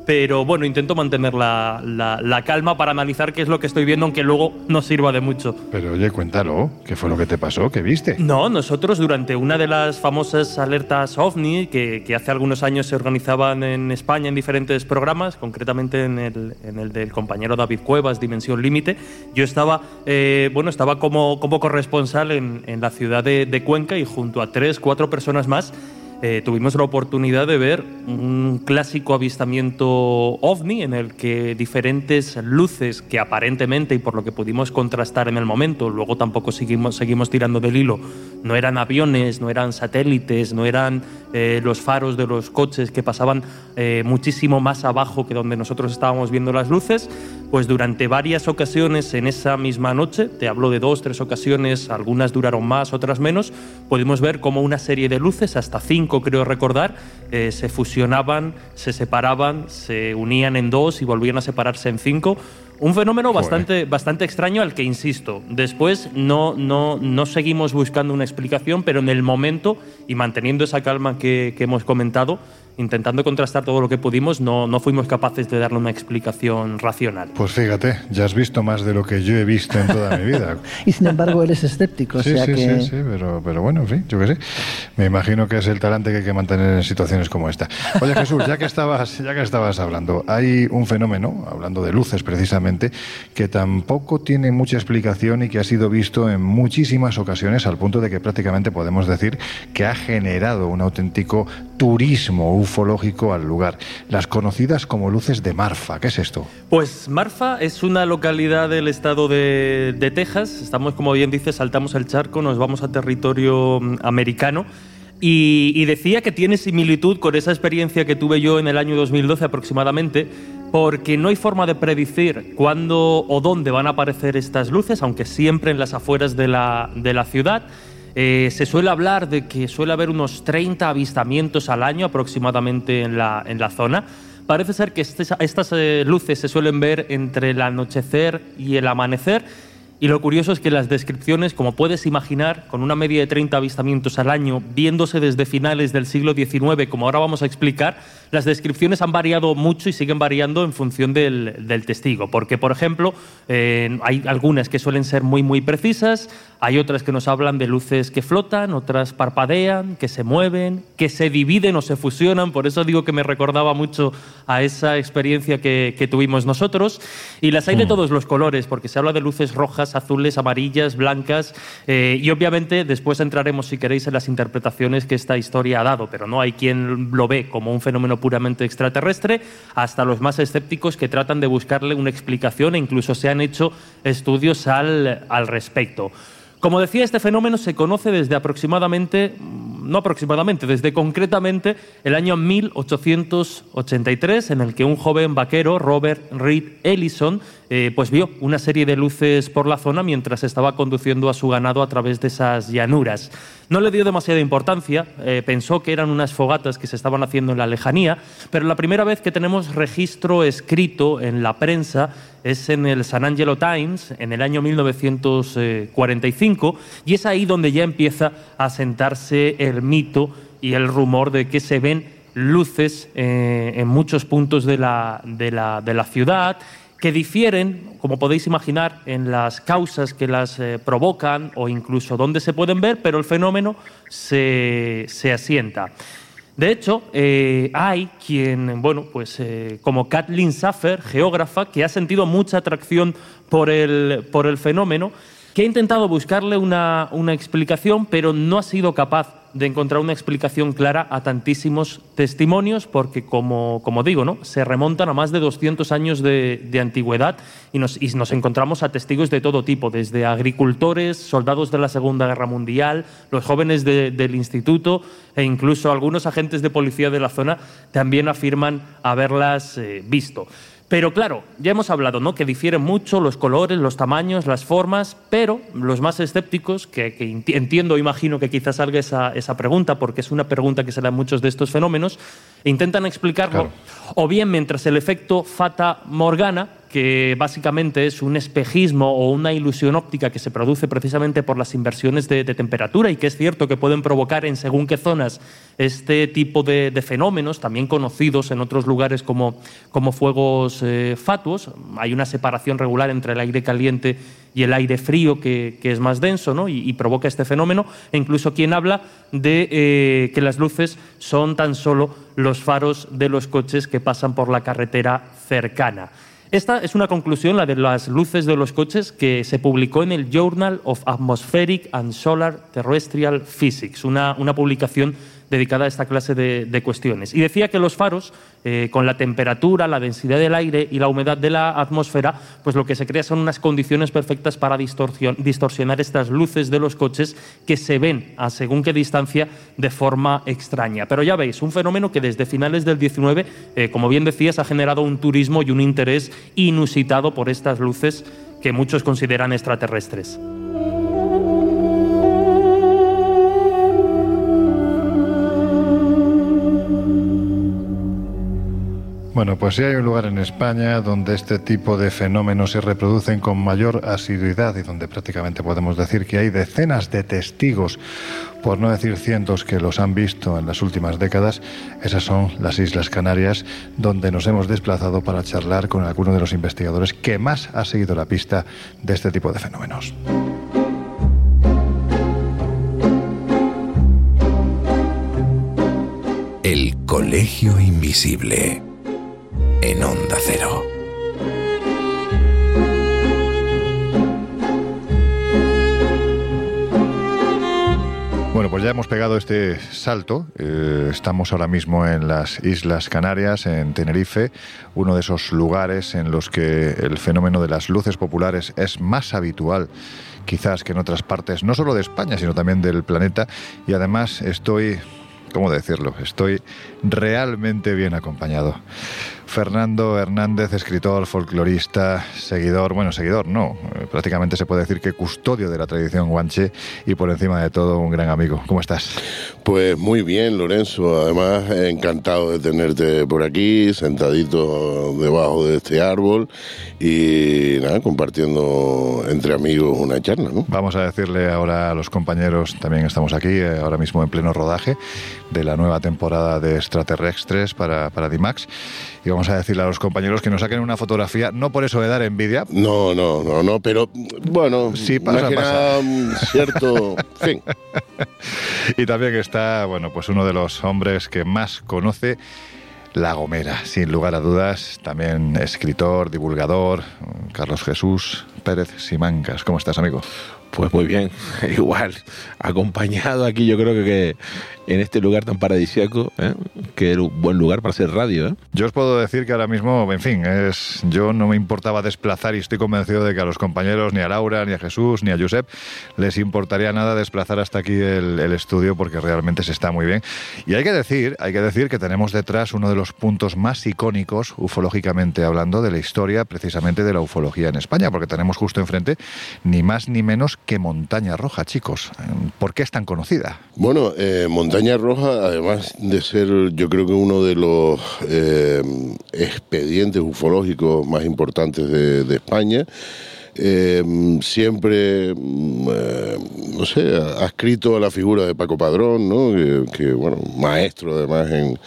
pero bueno, intento mantener la, la, calma para analizar qué es lo que estoy viendo, aunque luego no sirva de mucho. Pero oye, cuéntalo, ¿qué fue lo que te pasó? ¿Qué viste? No, nosotros durante una de las famosas alertas OVNI, que, que hace algunos años se organizaban en España en diferentes programas, concretamente en el, en el del compañero David Cuevas, Dimensión Límite, yo estaba, eh, bueno, estaba como, como corresponsal en, en la ciudad de, de Cuenca y junto a tres, cuatro personas más eh, tuvimos la oportunidad de ver un clásico avistamiento ovni en el que diferentes luces que aparentemente y por lo que pudimos contrastar en el momento, luego tampoco seguimos, seguimos tirando del hilo, no eran aviones, no eran satélites, no eran eh, los faros de los coches que pasaban eh, muchísimo más abajo que donde nosotros estábamos viendo las luces, pues durante varias ocasiones en esa misma noche, te hablo de dos, tres ocasiones, algunas duraron más, otras menos, pudimos ver como una serie de luces, hasta cinco creo recordar, eh, se fusionaban, se separaban, se unían en dos y volvían a separarse en cinco. Un fenómeno bastante, bastante extraño al que, insisto, después no, no, no seguimos buscando una explicación, pero en el momento y manteniendo esa calma que, que hemos comentado, intentando contrastar todo lo que pudimos, no, no fuimos capaces de darle una explicación racional. Pues fíjate, ya has visto más de lo que yo he visto en toda mi vida. [LAUGHS] y sin embargo, él es escéptico. Sí, sea sí, que... sí, sí, pero, pero bueno, en fin, yo qué sé. Me imagino que es el talante que hay que mantener en situaciones como esta. Oye, Jesús, ya que estabas, ya que estabas hablando, hay un fenómeno, hablando de luces precisamente, que tampoco tiene mucha explicación y que ha sido visto en muchísimas ocasiones, al punto de que prácticamente podemos decir que ha generado un auténtico turismo ufológico al lugar. Las conocidas como luces de Marfa. ¿Qué es esto? Pues Marfa es una localidad del estado de, Texas. Estamos, como bien dice, saltamos el charco, nos vamos a territorio mm, americano. Y, y, decía que tiene similitud con esa experiencia que tuve yo en el año 2012 aproximadamente, porque no hay forma de predecir cuándo o dónde van a aparecer estas luces, aunque siempre en las afueras de la, de la ciudad. Eh, se suele hablar de que suele haber unos 30 avistamientos al año aproximadamente en la, en la zona. Parece ser que estas eh, luces se suelen ver entre el anochecer y el amanecer. Y lo curioso es que las descripciones, como puedes imaginar, con una media de 30 avistamientos al año, viéndose desde finales del siglo XIX, como ahora vamos a explicar, las descripciones han variado mucho y siguen variando en función del, del testigo. Porque, por ejemplo, eh, hay algunas que suelen ser muy, muy precisas, hay otras que nos hablan de luces que flotan, otras parpadean, que se mueven, que se dividen o se fusionan. Por eso digo que me recordaba mucho a esa experiencia que, que tuvimos nosotros. Y las hay de todos los colores, porque se habla de luces rojas, azules, amarillas, blancas. Eh, y obviamente después entraremos, si queréis, en las interpretaciones que esta historia ha dado. Pero no hay quien lo ve como un fenómeno puramente extraterrestre, hasta los más escépticos que tratan de buscarle una explicación e incluso se han hecho estudios al, al respecto. Como decía, este fenómeno se conoce desde aproximadamente, no aproximadamente, desde concretamente el año 1883, en el que un joven vaquero, Robert Reed Ellison, eh, pues vio una serie de luces por la zona mientras estaba conduciendo a su ganado a través de esas llanuras. No le dio demasiada importancia, eh, pensó que eran unas fogatas que se estaban haciendo en la lejanía, pero la primera vez que tenemos registro escrito en la prensa es en el San Angelo Times, en el año 1945, y es ahí donde ya empieza a sentarse el mito y el rumor de que se ven luces eh, en muchos puntos de la, de la, de la ciudad que difieren, como podéis imaginar, en las causas que las eh, provocan o incluso dónde se pueden ver, pero el fenómeno se, se asienta. De hecho, eh, hay quien, bueno, pues eh, como Kathleen Saffer, geógrafa, que ha sentido mucha atracción por el, por el fenómeno, que ha intentado buscarle una, una explicación, pero no ha sido capaz de encontrar una explicación clara a tantísimos testimonios, porque, como, como digo, ¿no? se remontan a más de 200 años de, de antigüedad y nos, y nos, encontramos a testigos de todo tipo, desde agricultores, soldados de la Segunda Guerra Mundial, los jóvenes de, del instituto e incluso algunos agentes de policía de la zona también afirman haberlas eh, visto. Pero claro, ya hemos hablado, ¿no? Que difieren mucho los colores, los tamaños, las formas, pero los más escépticos, que, entiendo, imagino que quizás salga esa, esa, pregunta, porque es una pregunta que se da en muchos de estos fenómenos, intentan explicarlo, o bien mientras el efecto Fata Morgana, que básicamente es un espejismo o una ilusión óptica que se produce precisamente por las inversiones de, temperatura y que es cierto que pueden provocar en según qué zonas este tipo de, fenómenos, también conocidos en otros lugares como, como fuegos eh, fatuos. Hay una separación regular entre el aire caliente y el aire frío que, es más denso ¿no? y, provoca este fenómeno. E incluso quien habla de eh, que las luces son tan solo los faros de los coches que pasan por la carretera cercana. Esta es una conclusión, la de las luces de los coches, que se publicó en el Journal of Atmospheric and Solar Terrestrial Physics, una, una publicación dedicada a esta clase de, cuestiones. Y decía que los faros, eh, con la temperatura, la densidad del aire y la humedad de la atmósfera, pues lo que se crea son unas condiciones perfectas para distorsionar estas luces de los coches que se ven a según qué distancia de forma extraña. Pero ya veis, un fenómeno que desde finales del 19, eh, como bien decías, ha generado un turismo y un interés inusitado por estas luces que muchos consideran extraterrestres. Bueno, pues sí hay un lugar en España donde este tipo de fenómenos se reproducen con mayor asiduidad y donde prácticamente podemos decir que hay decenas de testigos, por no decir cientos, que los han visto en las últimas décadas. Esas son las Islas Canarias, donde nos hemos desplazado para charlar con algunos de los investigadores que más ha seguido la pista de este tipo de fenómenos. El Colegio Invisible en Onda Cero. Bueno, pues ya hemos pegado este salto. Eh, estamos ahora mismo en las Islas Canarias, en Tenerife, uno de esos lugares en los que el fenómeno de las luces populares es más habitual quizás que en otras partes, no solo de España, sino también del planeta. Y además estoy, ¿cómo decirlo? Estoy realmente bien acompañado. Fernando Hernández, escritor, folclorista, seguidor, bueno, seguidor no, eh, prácticamente se puede decir que custodio de la tradición guanche y por encima de todo un gran amigo. ¿Cómo estás? Pues muy bien, Lorenzo. Además, encantado de tenerte por aquí, sentadito debajo de este árbol y nada, compartiendo entre amigos una charla. ¿no? Vamos a decirle ahora a los compañeros, también estamos aquí, eh, ahora mismo en pleno rodaje de la nueva temporada de extraterrestres para, para DIMAX y vamos a decirle a los compañeros que nos saquen una fotografía, no por eso de dar envidia. No, no, no, no, pero bueno, sí pasa, pasa. cierto [LAUGHS] fin. y también está, bueno, pues uno de los hombres que más conoce la Gomera, sin lugar a dudas, también escritor, divulgador, Carlos Jesús Pérez Simancas. ¿Cómo estás, amigo? Pues muy bien, [LAUGHS] igual, acompañado aquí yo creo que en este lugar tan paradisíaco, ¿eh? que era un buen lugar para hacer radio. ¿eh? Yo os puedo decir que ahora mismo, en fin, es, yo no me importaba desplazar y estoy convencido de que a los compañeros, ni a Laura, ni a Jesús, ni a Josep, les importaría nada desplazar hasta aquí el, estudio porque realmente se está muy bien. Y hay que decir, hay que decir que tenemos detrás uno de los puntos más icónicos, ufológicamente hablando, de la historia precisamente de la ufología en España, porque tenemos justo enfrente ni más ni menos que Montaña Roja, chicos. ¿Por qué es tan conocida? Bueno, eh, Montaña Roja, además de ser yo creo que uno de los eh, expedientes ufológicos más importantes de, España, eh, siempre, mm, no sé, ha escrito a la figura de Paco Padrón, ¿no? que bueno, maestro además en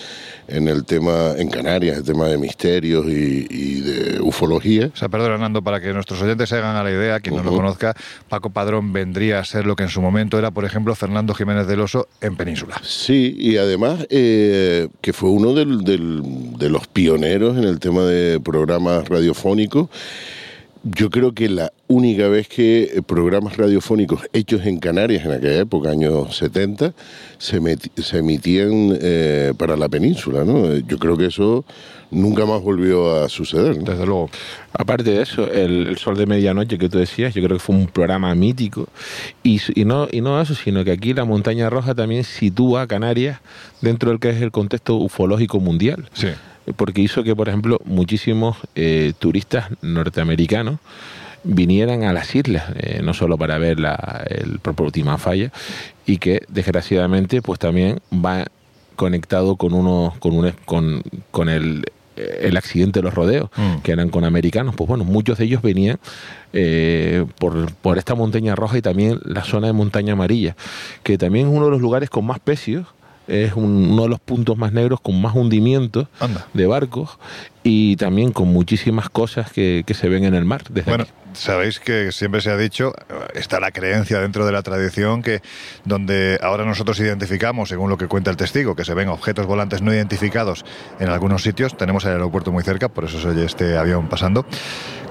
en el tema, en Canarias, el tema de misterios y, de ufología. O sea, perdón, Hernando, para que nuestros oyentes se hagan a la idea, quien no lo conozca, Paco Padrón vendría a ser lo que en su momento era, por ejemplo, Fernando Jiménez del Oso en Península. Sí, y además eh, que fue uno de los pioneros en el tema de programas radiofónicos yo creo que la única vez que eh, programas radiofónicos hechos en Canarias en aquella época, años 70, se, se emitían eh, para la península, ¿no? Yo creo que eso nunca más volvió a suceder. Desde luego. Aparte de eso, el, Sol de Medianoche que tú decías, yo creo que fue un programa mítico. Y, y, no, y no eso, sino que aquí la Montaña Roja también sitúa a Canarias dentro del que es el contexto ufológico mundial. Sí. Porque hizo que, por ejemplo, muchísimos eh, turistas norteamericanos vinieran a las islas, eh, no solo para ver la, el propio Falla, y que desgraciadamente pues también va conectado con uno con un con, con el el accidente de los rodeos, mm. que eran con americanos, pues bueno, muchos de ellos venían eh, por, por, esta montaña roja y también la zona de montaña amarilla, que también es uno de los lugares con más pecios es uno de los puntos más negros con más hundimientos de barcos y también con muchísimas cosas que, se ven en el mar. bueno, sabéis que siempre se ha dicho, está la creencia dentro de la tradición que donde ahora nosotros identificamos, según lo que cuenta el testigo, que se ven objetos volantes no identificados en algunos sitios, tenemos el aeropuerto muy cerca, por eso se oye este avión pasando.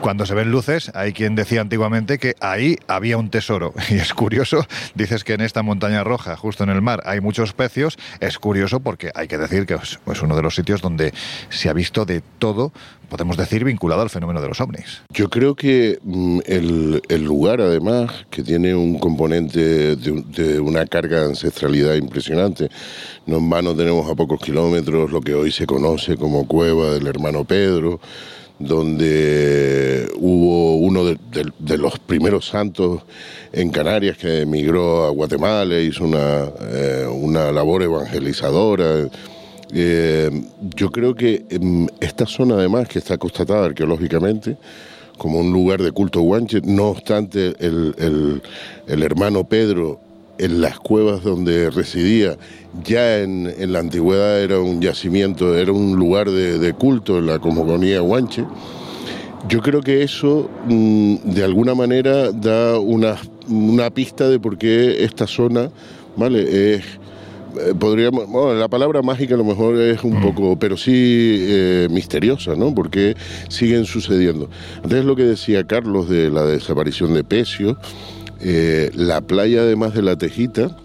Cuando se ven luces, hay quien decía antiguamente que ahí había un tesoro. [LAUGHS] Y es curioso, dices que en esta montaña roja, justo en el mar, hay muchos pecios. Es curioso porque hay que decir que es uno de los sitios donde se ha visto de todo, podemos decir, vinculado al fenómeno de los ovnis. Yo creo que mm, el, lugar, además, que tiene un componente de, de, una carga de ancestralidad impresionante. No en vano tenemos a pocos kilómetros lo que hoy se conoce como Cueva del Hermano Pedro donde hubo uno de, los primeros santos en Canarias que emigró a Guatemala, hizo una, eh, una labor evangelizadora. Eh, yo creo que esta zona además que está constatada arqueológicamente como un lugar de culto guanche, no obstante el, el hermano Pedro en las cuevas donde residía, ya en, la antigüedad era un yacimiento, era un lugar de, culto en la cosmogonía guanche. Yo creo que eso mm, de alguna manera da una, pista de por qué esta zona, ¿vale? Es, podríamos, bueno, la palabra mágica a lo mejor es un mm. poco, pero sí eh, misteriosa, ¿no? Porque siguen sucediendo. Antes lo que decía Carlos de la desaparición de Pecio, eh, la playa, además de la Tejita,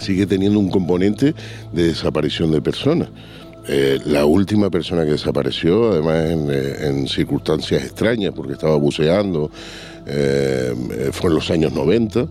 sigue teniendo un componente de desaparición de personas. Eh, la última persona que desapareció, además en, eh, en circunstancias extrañas, porque estaba buceando, fue en los años 90.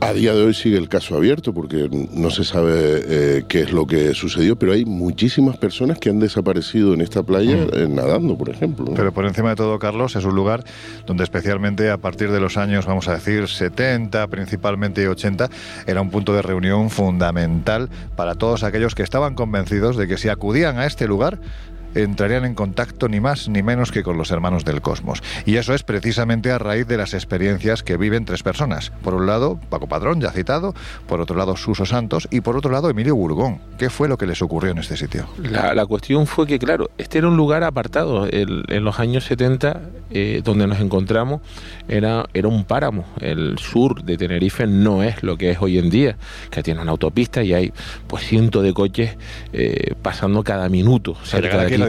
A día de hoy sigue el caso abierto porque no se sabe eh, qué es lo que sucedió, pero hay muchísimas personas que han desaparecido en esta playa mm. eh, nadando, por ejemplo. Pero por encima de todo, Carlos, es un lugar donde especialmente a partir de los años, vamos a decir, 70, principalmente 80, era un punto de reunión fundamental para todos aquellos que estaban convencidos de que si acudían a este lugar, entrarían en contacto ni más ni menos que con los hermanos del cosmos. Y eso es precisamente a raíz de las experiencias que viven tres personas. Por un lado, Paco Padrón, ya citado, por otro lado, Suso Santos y por otro lado, Emilio Burgón. ¿Qué fue lo que les ocurrió en este sitio? La, cuestión fue que, claro, este era un lugar apartado. en los años 70, eh, donde nos encontramos, era, era un páramo. El sur de Tenerife no es lo que es hoy en día, que tiene una autopista y hay pues cientos de coches eh, pasando cada minuto cerca de aquí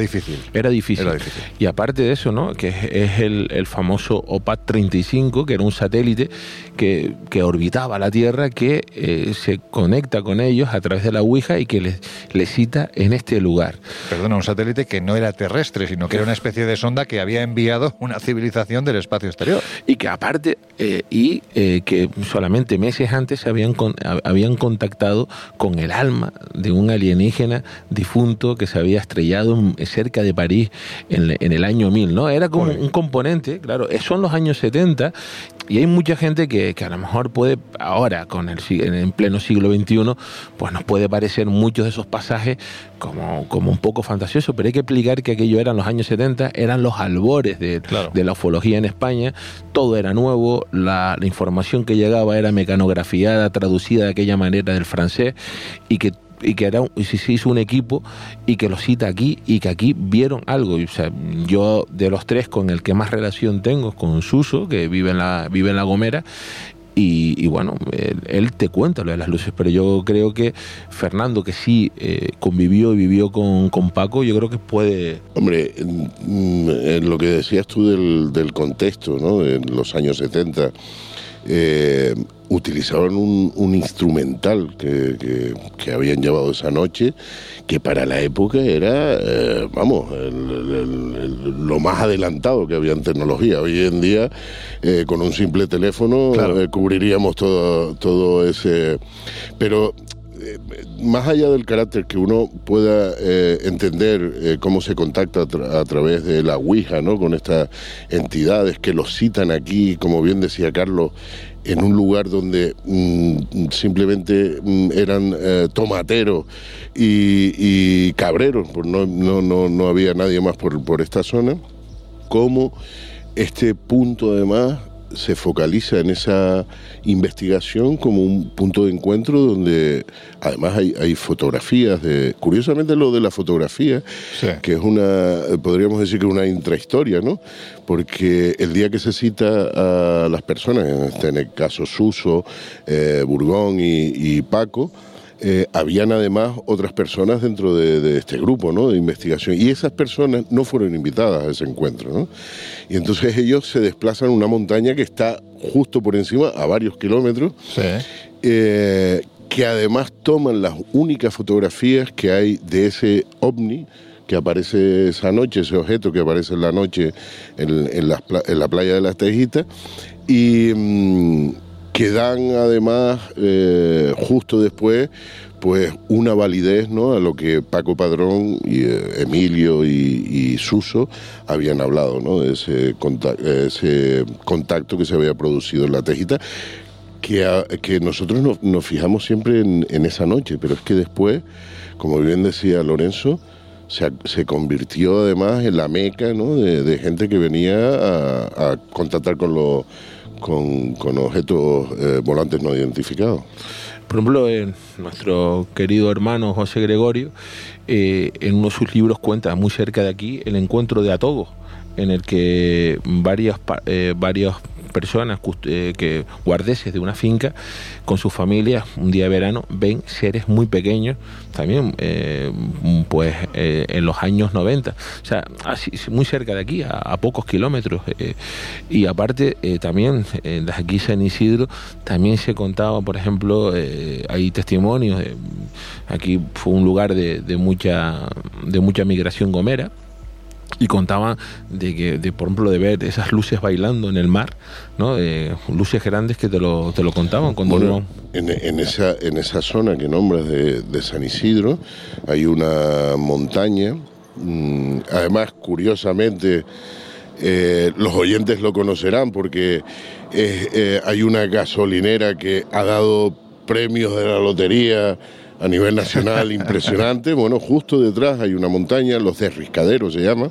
era difícil. Era difícil. Y aparte de eso, ¿no? Que es, el, famoso OPAT 35, que era un satélite que, que orbitaba la Tierra, que eh, se conecta con ellos a través de la Ouija y que les, les cita en este lugar. Perdona, un satélite que no era terrestre, sino que era una especie de sonda que había enviado una civilización del espacio exterior. Y que aparte, eh, y eh, que solamente meses antes se habían, habían contactado con el alma de un alienígena difunto que se había estrellado en, cerca de París en, el año 1000, ¿no? Era como un componente, claro, son los años 70 y hay mucha gente que, que a lo mejor puede, ahora, con el, en pleno siglo XXI, pues nos puede parecer muchos de esos pasajes como, como un poco fantasiosos, pero hay que explicar que aquello eran los años 70, eran los albores de, de la ufología en España, todo era nuevo, la, la información que llegaba era mecanografiada, traducida de aquella manera del francés, y que y que era, se hizo un equipo y que lo cita aquí y que aquí vieron algo. O sea, yo de los tres con el que más relación tengo con Suso, que vive en la, vive en la Gomera, y, bueno, él, te cuenta lo de las luces, pero yo creo que Fernando, que sí eh, convivió y vivió con, con, Paco, yo creo que puede... Hombre, en lo que decías tú del, contexto, ¿no? De los años 70, eh, utilizaban un, instrumental que, habían llevado esa noche, que para la época era, eh, vamos, lo más adelantado que había en tecnología. Hoy en día, eh, con un simple teléfono, cubriríamos todo, todo ese... Pero eh, más allá del carácter que uno pueda eh, entender cómo se contacta a, través de la Ouija, ¿no? Con estas entidades que los citan aquí, como bien decía Carlos, en un lugar donde mm, simplemente mm, eran tomateros y, cabreros, pues no, no, no, no, había nadie más por, por esta zona, como este punto además se focaliza en esa investigación como un punto de encuentro donde además hay, fotografías de curiosamente lo de la fotografía que es una podríamos decir que una intrahistoria no porque el día que se cita a las personas en este el caso Suso eh, Burgón y Paco eh, habían además otras personas dentro de, este grupo ¿no? de investigación y esas personas no fueron invitadas a ese encuentro. ¿no? Y entonces ellos se desplazan a una montaña que está justo por encima, a varios kilómetros, eh, que además toman las únicas fotografías que hay de ese ovni que aparece esa noche, ese objeto que aparece en la noche en, la, playa de las Tejitas, y, mm, que dan además eh, justo después pues una validez ¿no? a lo que Paco Padrón y eh, Emilio y, Suso habían hablado, ¿no? de ese, contacto, que se había producido en la Tejita, que, que nosotros nos, fijamos siempre en, esa noche, pero es que después, como bien decía Lorenzo, se, convirtió además en la meca ¿no? de, gente que venía a, a contactar con los con, objetos eh, volantes no identificados. Por ejemplo, nuestro querido hermano José Gregorio, eh, en uno de sus libros cuenta muy cerca de aquí el encuentro de Atogo, en el que varias, eh, varios personas eh, que guardeses de una finca con sus familias un día de verano ven seres muy pequeños también eh, pues eh, en los años 90 o sea así, muy cerca de aquí a, pocos kilómetros y aparte también desde aquí San Isidro también se contaba por ejemplo hay testimonios aquí fue un lugar de, de mucha de mucha migración gomera y contaban de que de, por ejemplo de ver esas luces bailando en el mar no luces grandes que te lo, te lo contaban cuando en, en, esa en esa zona que nombras de, de San Isidro hay una montaña mm, además curiosamente eh, los oyentes lo conocerán porque eh, hay una gasolinera que ha dado premios de la lotería a nivel nacional [LAUGHS] impresionante. Bueno, justo detrás hay una montaña, los Desriscaderos se llama,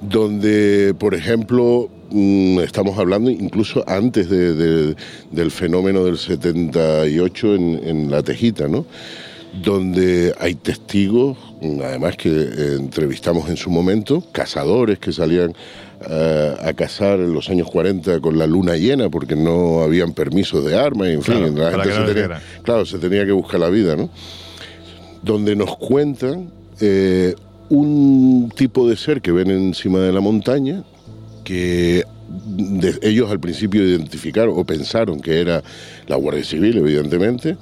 donde, por ejemplo, mm, estamos hablando incluso antes del fenómeno del 78 en, en La Tejita, ¿no? Donde hay testigos, además que eh, entrevistamos en su momento, cazadores que salían eh, a cazar en los años 40 con la luna llena porque no habían permisos de armas, en fin, la gente se tenía, claro, se tenía que buscar la vida, ¿no? Donde nos cuentan eh, un tipo de ser que ven encima de la montaña que ellos al principio identificaron o pensaron que era la Guardia Civil, evidentemente,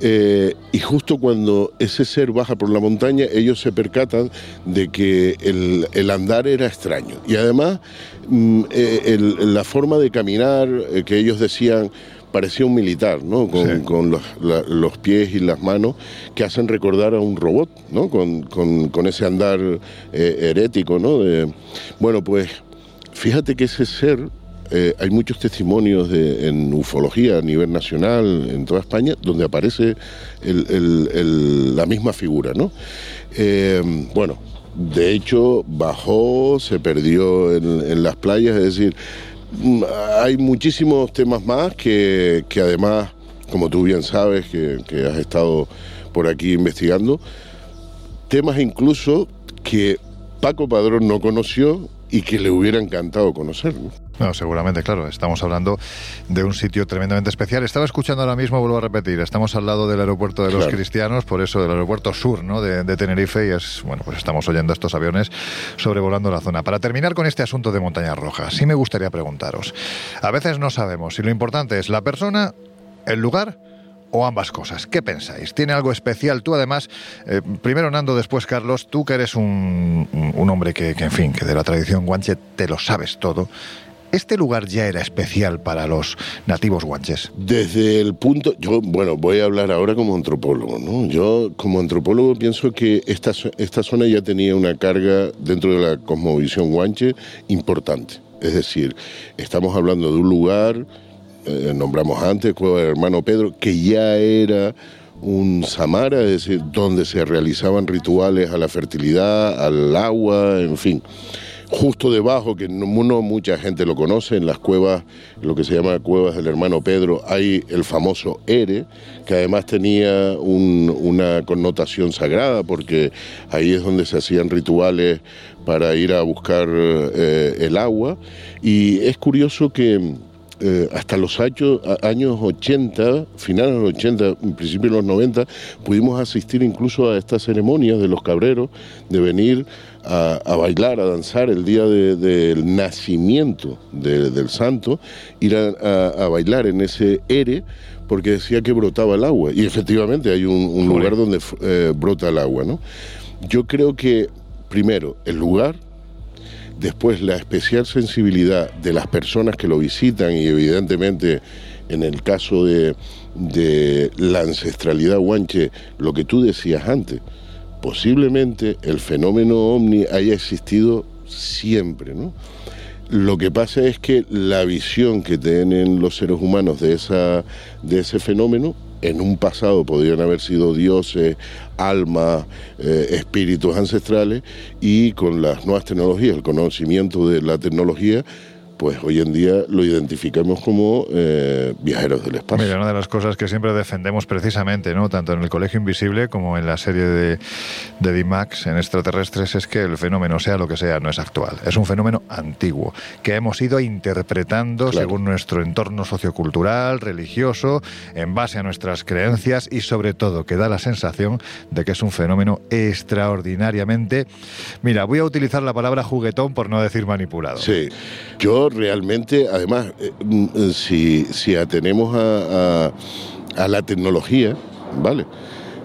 eh, y justo cuando ese ser baja por la montaña, ellos se percatan de que el, andar era extraño. Y además, mm, eh, la forma de caminar eh, que ellos decían parecía un militar, ¿no? Con, los, pies y las manos que hacen recordar a un robot, ¿no? Con, ese andar herético, ¿no? bueno, pues fíjate que ese ser eh, hay muchos testimonios en ufología a nivel nacional, en toda España, donde aparece la misma figura, ¿no? Eh, bueno, de hecho, bajó, se perdió en, las playas, es decir, mm, hay muchísimos temas más que, además, como tú bien sabes, que, que has estado por aquí investigando, temas incluso que Paco Padrón no conoció y que le hubiera encantado conocer. No, seguramente, claro. Estamos hablando de un sitio tremendamente especial. Estaba escuchando ahora mismo, vuelvo a repetir, estamos al lado del aeropuerto de los cristianos, por eso del aeropuerto sur ¿no? de, de, Tenerife, y es, bueno, pues estamos oyendo estos aviones sobrevolando la zona. Para terminar con este asunto de Montañas Rojas, sí me gustaría preguntaros. A veces no sabemos si lo importante es la persona, el lugar o ambas cosas. ¿Qué pensáis? ¿Tiene algo especial? Tú además, eh, primero Nando, después Carlos, tú que eres un, hombre que, que, en fin, que de la tradición guanche te lo sabes todo. ¿Este lugar ya era especial para los nativos guanches? Desde el punto, yo, bueno, voy a hablar ahora como antropólogo, ¿no? Yo como antropólogo pienso que esta, esta zona ya tenía una carga dentro de la cosmovisión guanche importante. Es decir, estamos hablando de un lugar, eh, nombramos antes, Cueva del Hermano Pedro, que ya era un samara, es decir, donde se realizaban rituales a la fertilidad, al agua, en fin. Justo debajo, que no, mucha gente lo conoce, en las cuevas, lo que se llama cuevas del hermano Pedro, hay el famoso Ere, que además tenía una connotación sagrada, porque ahí es donde se hacían rituales para ir a buscar eh, el agua. Y es curioso que eh, hasta los años, años 80, finales de los 80, principios de los 90, pudimos asistir incluso a estas ceremonias de los cabreros, de venir a, bailar, a danzar el día del nacimiento del santo, ir a, bailar en ese ere, porque decía que brotaba el agua. Y efectivamente hay un, lugar donde eh, brota el agua. ¿no? Yo creo que, primero, el lugar Después, la especial sensibilidad de las personas que lo visitan y evidentemente en el caso de, la ancestralidad guanche, lo que tú decías antes, posiblemente el fenómeno ovni haya existido siempre, ¿no? Lo que pasa es que la visión que tienen los seres humanos de, esa, de ese fenómeno en un pasado podrían haber sido dioses, almas, eh, espíritus ancestrales y con las nuevas tecnologías, el conocimiento de la tecnología, pues hoy en día lo identificamos como eh, viajeros del espacio. Mira, una de las cosas que siempre defendemos precisamente, ¿no? tanto en el Colegio Invisible como en la serie de, de D-Max en extraterrestres, es que el fenómeno, sea lo que sea, no es actual. Es un fenómeno antiguo que hemos ido interpretando según nuestro entorno sociocultural, religioso, en base a nuestras creencias y sobre todo que da la sensación de que es un fenómeno extraordinariamente... Mira, voy a utilizar la palabra juguetón por no decir manipulado. Sí, yo realmente, además, eh, mm, eh, si, si, atenemos a, la tecnología, ¿vale?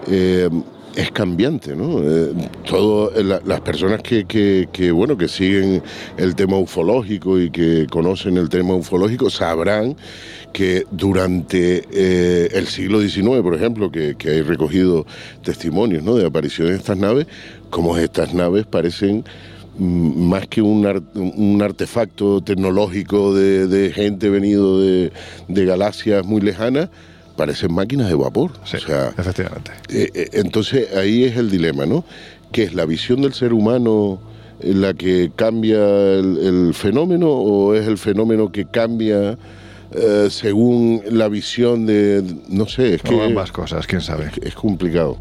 Eh, es cambiante, ¿no? las personas que, bueno, que siguen el tema ufológico y que conocen el tema ufológico sabrán que durante el siglo XIX, por ejemplo, que, que hay recogido testimonios ¿no? de apariciones de estas naves, como estas naves parecen más que un, un artefacto tecnológico de, gente venido de, galaxias muy lejanas, parecen máquinas de vapor. Sí, efectivamente. Eh, eh, entonces ahí es el dilema, ¿no? ¿Qué es la visión del ser humano la que cambia el, fenómeno o es el fenómeno que cambia eh, según la visión de, no sé, es que... ambas cosas, quién sabe. es complicado.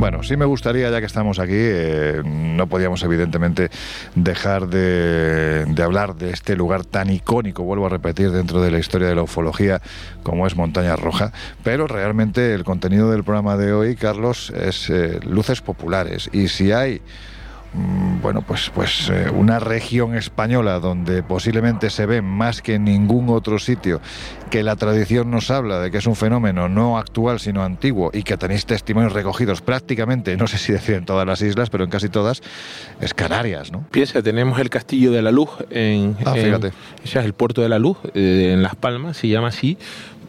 Bueno, sí me gustaría, ya que estamos aquí, eh, no podíamos evidentemente dejar de, hablar de este lugar tan icónico, vuelvo a repetir, dentro de la historia de la ufología como es Montaña Roja, pero realmente el contenido del programa de hoy, Carlos, es eh, luces populares. Y si hay bueno, pues, pues eh, una región española donde posiblemente se ve más que en ningún otro sitio que la tradición nos habla de que es un fenómeno no actual sino antiguo y que tenéis testimonios recogidos prácticamente, no sé si decir en todas las islas, pero en casi todas, es Canarias, ¿no? Piensa, tenemos el Castillo de la Luz en, ah, fíjate. es el puerto de la Luz eh, en Las Palmas, se llama así,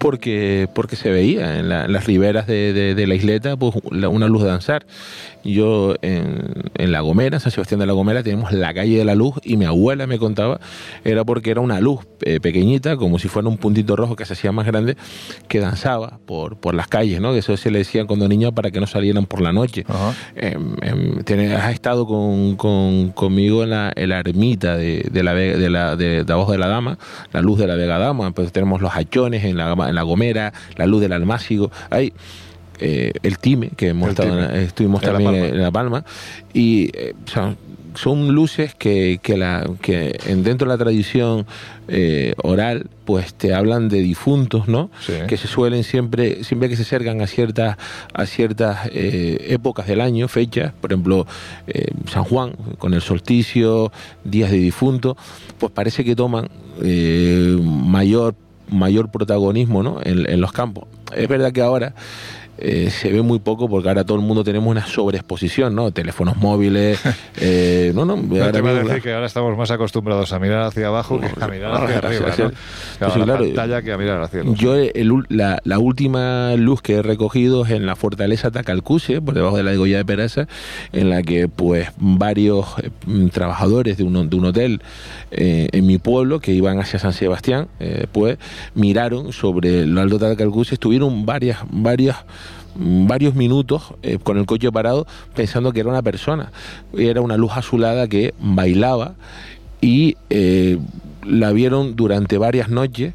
porque, porque se veía en, las riberas de, de, la isleta pues, una luz danzar. Yo en, en, La Gomera, San Sebastián de la Gomera, tenemos la calle de la luz y mi abuela me contaba, era porque era una luz eh, pequeñita, como si fuera un puntito rojo que se hacía más grande, que danzaba por, por las calles, ¿no? Eso se le decían cuando niños para que no salieran por la noche. Em, em, has estado con, conmigo en la, ermita de, de, la, de, la, de, de abajo de la Dama, la luz de la Vega Dama, pues tenemos los hachones en la, en la Gomera, la luz del Almácigo. Hay eh, el Time, que hemos estado, estuvimos también en La Palma, y eh, son luces que, que, la, que dentro de la tradición eh, oral pues te hablan de difuntos, ¿no? Que se suelen siempre, siempre que se acercan a ciertas, a ciertas épocas del año, fechas, por ejemplo, San Juan, con el solsticio, días de difunto, pues parece que toman mayor mayor protagonismo ¿no? en, los campos. Es verdad que ahora eh, se ve muy poco porque ahora todo el mundo tenemos una sobreexposición, ¿no? Teléfonos móviles, [LAUGHS] eh, no, no. ahora te va a decir que ahora estamos más acostumbrados a mirar hacia abajo que a mirar hacia arriba, ¿no? Pues la pantalla que a mirar hacia el Yo la, la, última luz que he recogido es en la fortaleza Tacalcuce, por debajo de la de Goya de Peraza, en la que pues varios eh, trabajadores de un, de un hotel en mi pueblo que iban hacia San Sebastián, pues miraron sobre el Alto Tacalcuce, estuvieron varias, varias varios minutos eh, con el coche parado pensando que era una persona. Era una luz azulada que bailaba y eh, la vieron durante varias noches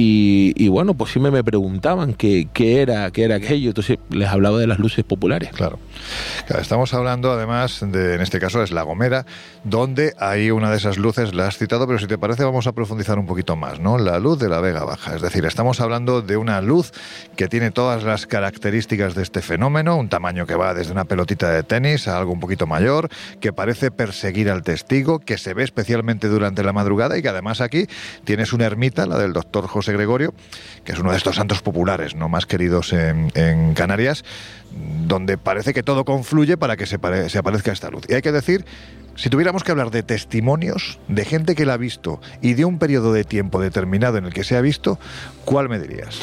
y, bueno, pues sí me, preguntaban qué, qué, era, qué era aquello, entonces les hablaba de las luces populares. Claro. Estamos hablando además de, en este caso es La Gomera, donde hay una de esas luces, la has citado, pero si te parece vamos a profundizar un poquito más, ¿no? La luz de la Vega Baja, es decir, estamos hablando de una luz que tiene todas las características de este fenómeno, un tamaño que va desde una pelotita de tenis a algo un poquito mayor, que parece perseguir al testigo, que se ve especialmente durante la madrugada y que además aquí tienes una ermita, la del doctor José Gregorio, que es uno de estos santos populares no más queridos en, Canarias, donde parece que todo confluye para que se, se aparezca esta luz. Y hay que decir si tuviéramos que hablar de testimonios de gente que la ha visto y de un periodo de tiempo determinado en el que se ha visto, ¿cuál me dirías?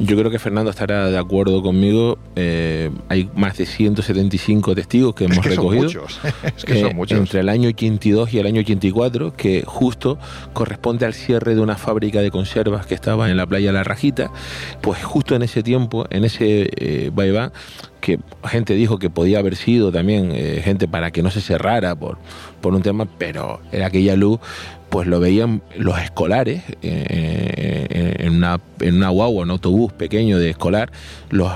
Yo creo que Fernando estará de acuerdo conmigo. Eh, hay más de 175 testigos que hemos recogido. Son muchos. [LAUGHS] es que son muchos. Entre el año 82 y el año 84, que justo corresponde al cierre de una fábrica de conservas que estaba en la playa La Rajita. Pues justo en ese tiempo, en ese eh, que gente dijo que podía haber sido también eh, gente para que no se cerrara por, por un tema, pero era aquella luz pues lo veían los escolares eh, en, una, en una guagua, un autobús pequeño de escolar, los,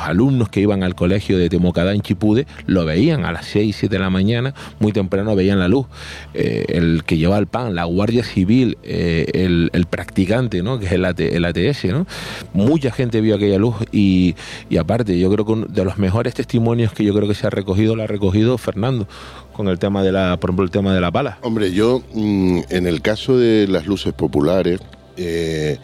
alumnos que iban al colegio de Temocadá en Chipude lo veían a las 6, 7 de la mañana, muy temprano veían la luz. Eh, el que lleva el pan, la Guardia Civil, eh, el, practicante, ¿no? que es el, ATS, ¿no? mucha gente vio aquella luz y, y aparte yo creo que de los mejores testimonios que yo creo que se ha recogido, lo ha recogido Fernando con el tema de la, por ejemplo, el tema de la pala. Hombre, yo mm, en el caso de las luces populares, eh,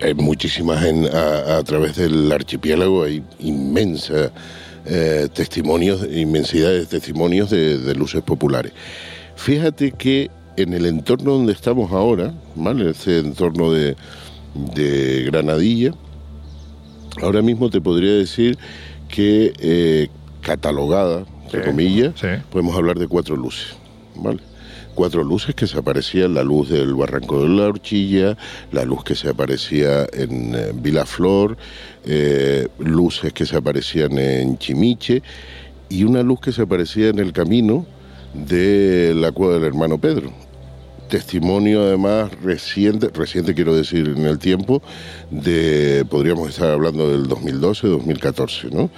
hay, muchísimas a, través del archipiélago, hay inmensa eh, testimonios, inmensidad de testimonios de, luces populares. Fíjate que en el entorno donde estamos ahora, ¿vale? Ese entorno de, de Granadilla, ahora mismo te podría decir que eh, catalogada entre comillas, podemos hablar de cuatro luces, ¿vale? Cuatro luces que se aparecían, la luz del Barranco de la Horchilla, la luz que se aparecía en eh, Vilaflor, eh, luces que se aparecían en Chimiche y una luz que se aparecía en el camino de la cueva del hermano Pedro testimonio además reciente, reciente quiero decir en el tiempo, de, podríamos estar hablando del 2012, 2014, ¿no?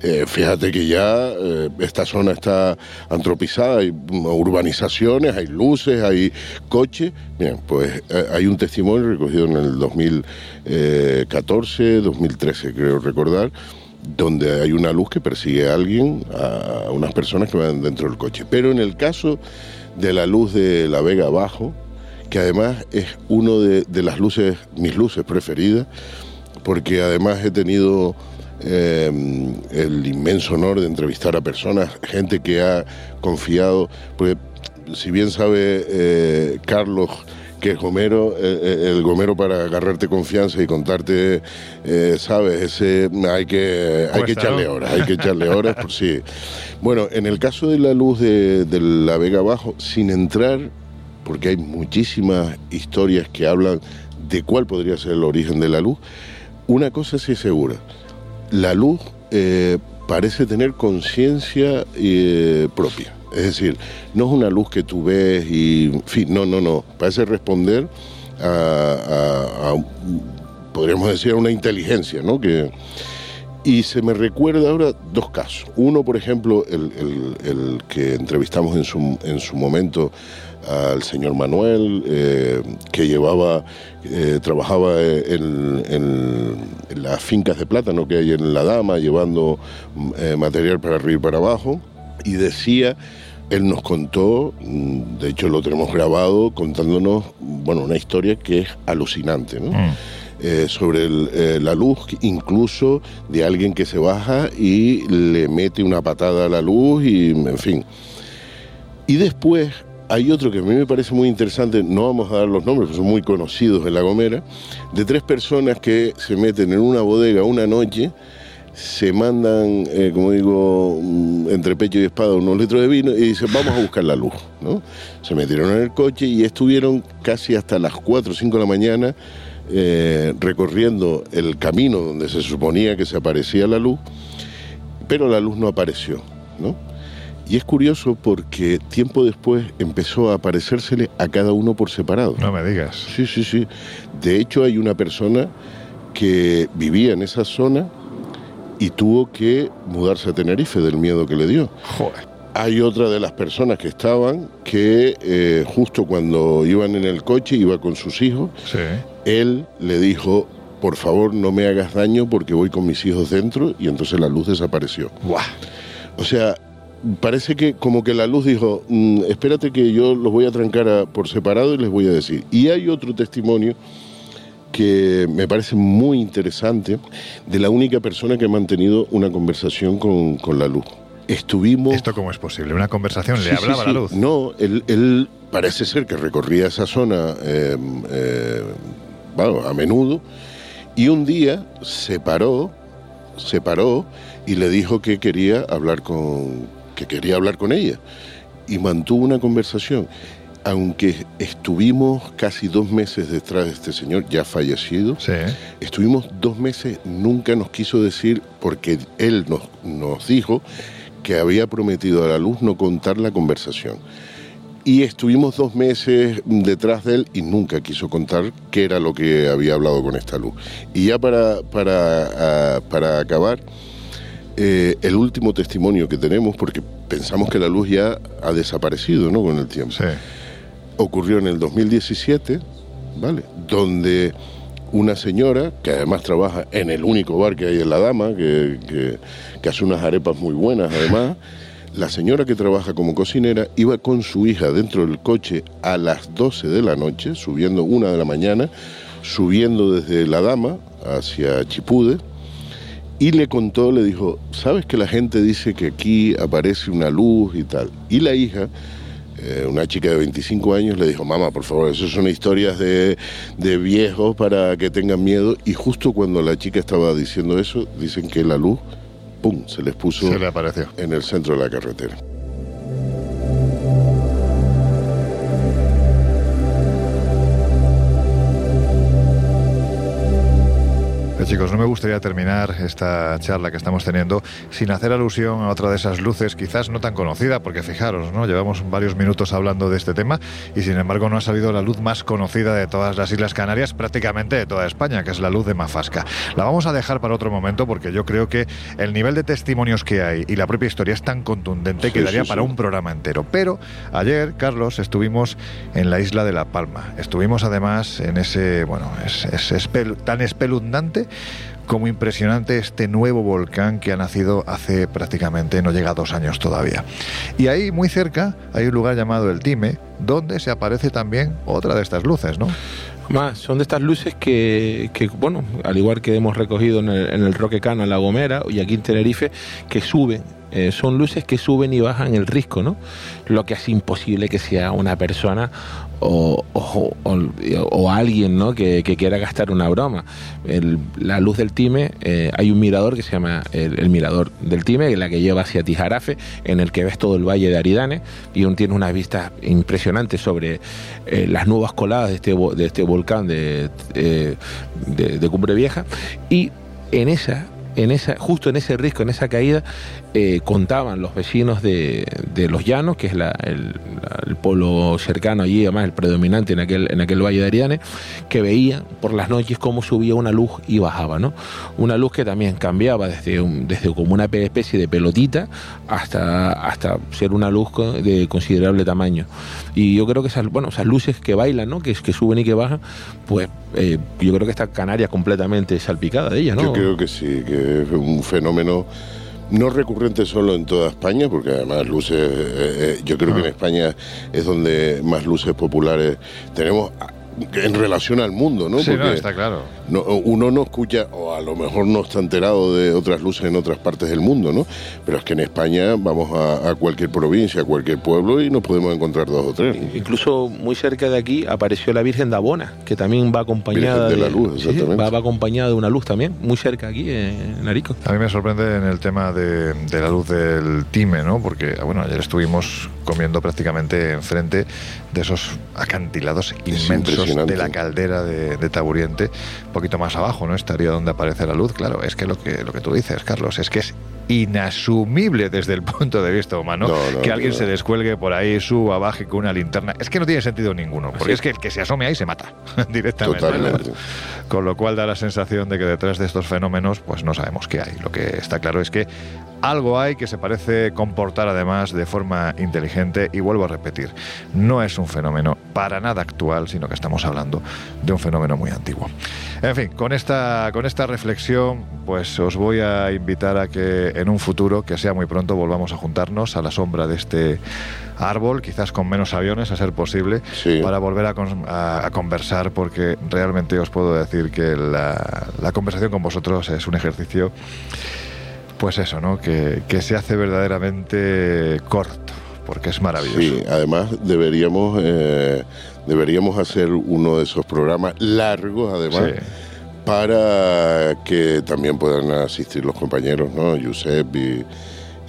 Eh, fíjate que ya eh, esta zona está antropizada, hay urbanizaciones, hay luces, hay coches. Bien, pues eh, hay un testimonio recogido en el 2014, 2013, creo recordar donde hay una luz que persigue a alguien, a unas personas que van dentro del coche. Pero en el caso de la luz de la Vega abajo, que además es uno de, las luces, mis luces preferidas, porque además he tenido em, el inmenso honor de entrevistar a personas, gente que ha confiado, porque si bien sabe eh, Carlos que es Gomero, eh, eh, el Gomero para agarrarte confianza y contarte, sabes, ese hay que hay que echarle horas, hay que echarle horas por sí. Bueno, en el caso de la luz de, la Vega Abajo, sin entrar, porque hay muchísimas historias que hablan de cuál podría ser el origen de la luz, una cosa sí es segura, la luz eh, parece tener conciencia eh, propia. Es decir, no es una luz que tú ves y, en fin, no, no, no, parece responder a, a podríamos decir, a una inteligencia, ¿no? Que, y se me recuerda ahora dos casos. Uno, por ejemplo, el, que entrevistamos en su, en su momento al señor Manuel, eh, que llevaba, eh, trabajaba en, las fincas de plátano que hay en La Dama, llevando eh, material para arriba y para abajo, y decía, él nos contó, de hecho lo tenemos grabado, contándonos, bueno, una historia que es alucinante, ¿no? Mm eh, sobre eh, la luz, incluso de alguien que se baja y le mete una patada a la luz y en fin. Y después hay otro que a mí me parece muy interesante, no vamos a dar los nombres, son muy conocidos en La Gomera, de tres personas que se meten en una bodega una noche, se mandan, eh, como digo, mm, entre pecho y espada unos litros de vino y dicen, vamos a buscar la luz. ¿no? Se metieron en el coche y estuvieron casi hasta las 4 o 5 de la mañana eh, recorriendo el camino donde se suponía que se aparecía la luz, pero la luz no apareció. ¿no? Y es curioso porque tiempo después empezó a aparecérsele a cada uno por separado. No me digas. Sí, sí, sí. De hecho, hay una persona que vivía en esa zona y tuvo que mudarse a Tenerife del miedo que le dio. Hay otra de las personas que estaban que eh, justo cuando iban en el coche, iba con sus hijos, él le dijo, por favor no me hagas daño porque voy con mis hijos dentro y entonces la luz desapareció. O sea, parece que como que la luz dijo, mm, espérate que yo los voy a trancar por separado y les voy a decir. Y hay otro testimonio que me parece muy interesante de la única persona que ha mantenido una conversación con, la luz. Estuvimos... ¿Esto cómo es posible? ¿Una conversación? ¿Le hablaba a la luz? No, él, parece ser que recorría esa zona eh, eh, a menudo y un día se paró, se paró y le dijo que quería hablar con, que quería hablar con ella y mantuvo una conversación. Aunque estuvimos casi dos meses detrás de este señor, ya fallecido, estuvimos dos meses, nunca nos quiso decir, porque él nos, nos dijo que había prometido a la luz no contar la conversación. Y estuvimos dos meses detrás de él y nunca quiso contar qué era lo que había hablado con esta luz. Y ya para, para, ah, para acabar, eh, el último testimonio que tenemos, porque pensamos que la luz ya ha desaparecido ¿no? con el tiempo, ocurrió en el 2017, ¿vale? Donde una señora, que además trabaja en el único bar que hay en La Dama, que, que hace unas arepas muy buenas además, la señora que trabaja como cocinera iba con su hija dentro del coche a las 12 de la noche, subiendo una de la mañana, subiendo desde La Dama hacia Chipude, y le contó, le dijo, ¿sabes que la gente dice que aquí aparece una luz y tal? Y la hija, eh, una chica de 25 años, le dijo, mamá, por favor, eso son historias de, de viejos para que tengan miedo. Y justo cuando la chica estaba diciendo eso, dicen que la luz, ¡pum!, se les puso se le apareció. en el centro de la carretera. Chicos, no me gustaría terminar esta charla que estamos teniendo sin hacer alusión a otra de esas luces, quizás no tan conocida, porque fijaros, ¿no? Llevamos varios minutos hablando de este tema y sin embargo no ha salido la luz más conocida de todas las Islas Canarias, prácticamente de toda España, que es la luz de Mafasca. La vamos a dejar para otro momento porque yo creo que el nivel de testimonios que hay y la propia historia es tan contundente que daría para un programa entero. Pero ayer, Carlos, estuvimos en la isla de La Palma. Estuvimos además en ese, bueno, es, es tan espeluznante como impresionante este nuevo volcán que ha nacido hace prácticamente, no llega a dos años todavía. Y ahí, muy cerca, hay un lugar llamado El Time, donde se aparece también otra de estas luces, ¿no? Más, son de estas luces que, bueno, al igual que hemos recogido en el, en Roque Cana, La Gomera y aquí en Tenerife, que suben eh, son luces que suben y bajan el risco, ¿no? Lo que hace imposible que sea una persona o, o, alguien ¿no? que, quiera gastar una broma. la luz del Time, eh, hay un mirador que se llama el, mirador del Time, que la que lleva hacia Tijarafe, en el que ves todo el valle de Aridane y un tiene unas vistas impresionantes sobre eh, las nuevas coladas de este, de este volcán de, de, de Cumbre Vieja. Y en esa en esa, justo en ese risco, en esa caída, eh, contaban los vecinos de, Los Llanos, que es el, pueblo cercano allí, además el predominante en aquel, en aquel valle de Ariane, que veían por las noches cómo subía una luz y bajaba, ¿no? Una luz que también cambiaba desde, desde como una especie de pelotita hasta, hasta ser una luz de considerable tamaño. Y yo creo que esas, bueno, esas luces que bailan, ¿no? Que, que suben y que bajan, pues eh, yo creo que está Canaria completamente salpicada de ella, ¿no? Yo creo que sí, que es un fenómeno no recurrente solo en toda España, porque además luces, eh, eh, yo creo que en ah. España es donde más luces populares tenemos. En relación al mundo, ¿no? Sí, no, está claro. uno no escucha, o a lo mejor no está enterado de otras luces en otras partes del mundo, ¿no? Pero es que en España vamos a, cualquier provincia, a cualquier pueblo y nos podemos encontrar dos o tres. Incluso muy cerca de aquí apareció la Virgen de Abona, que también va acompañada de, la luz, exactamente. va, acompañada de una luz también, muy cerca aquí en Arico. A mí me sorprende en el tema de, de la luz del Time, ¿no? Porque, bueno, ayer estuvimos comiendo prácticamente enfrente de esos acantilados inmensos de la caldera de, Taburiente, un poquito más abajo, ¿no? Estaría donde aparece la luz. Claro, es que lo que, lo que tú dices, Carlos, es que es inasumible desde el [LAUGHS] punto de vista humano que alguien se descuelgue por ahí, suba, baje con una linterna. Es que no tiene sentido ninguno, porque es que el que se asome ahí se mata [LAUGHS] directamente. Con lo cual da la sensación de que detrás de estos fenómenos, pues no sabemos qué hay. Lo que está claro es que algo hay que se parece comportar además de forma inteligente y vuelvo a repetir, no es un fenómeno para nada actual, sino que estamos hablando de un fenómeno muy antiguo. En fin, con esta, con esta reflexión, pues os voy a invitar a que en un futuro, que sea muy pronto, volvamos a juntarnos a la sombra de este árbol, quizás con menos aviones a ser posible, para volver a, conversar, porque realmente os puedo decir que la, la conversación con vosotros es un ejercicio pues eso, ¿no? Que, se hace verdaderamente corto, porque es maravilloso. Sí, además deberíamos, eh, deberíamos hacer uno de esos programas largos, además. Para que también puedan asistir los compañeros, ¿no? Josep y,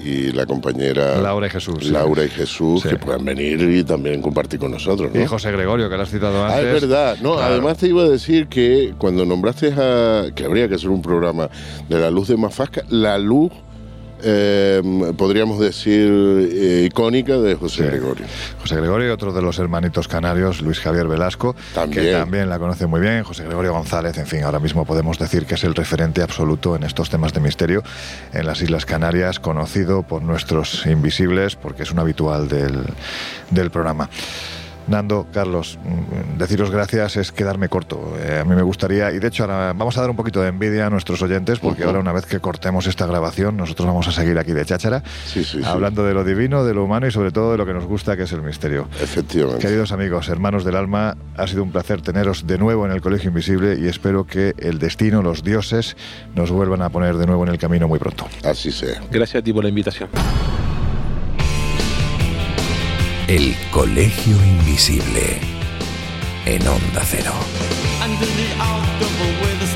y la compañera Laura y Jesús. Laura y Jesús, que puedan venir y también compartir con nosotros. ¿no? Y José Gregorio, que lo has citado antes. Ah, es verdad. No, Además te iba a decir que cuando nombraste a... que habría que hacer un programa de la luz de Mafasca, la luz eh, podríamos decir, eh, icónica de José Gregorio. José Gregorio y otro de los hermanitos canarios, Luis Javier Velasco, que también la conoce muy bien, José Gregorio González, en fin, ahora mismo podemos decir que es el referente absoluto en estos temas de misterio en las Islas Canarias, conocido por nuestros invisibles, porque es un habitual del, del programa. Nando, Carlos, mm, deciros gracias es quedarme corto. Eh, a mí me gustaría, y de hecho ahora vamos a dar un poquito de envidia a nuestros oyentes, porque ahora una vez que cortemos esta grabación, nosotros vamos a seguir aquí de cháchara, hablando de lo divino, de lo humano y sobre todo de lo que nos gusta, que es el misterio. Efectivamente. Queridos amigos, hermanos del alma, ha sido un placer teneros de nuevo en el Colegio Invisible y espero que el destino, los dioses, nos vuelvan a poner de nuevo en el camino muy pronto. Así sea. Gracias a ti por la invitación. El Colegio Invisible. En Onda Cero. Under the October with the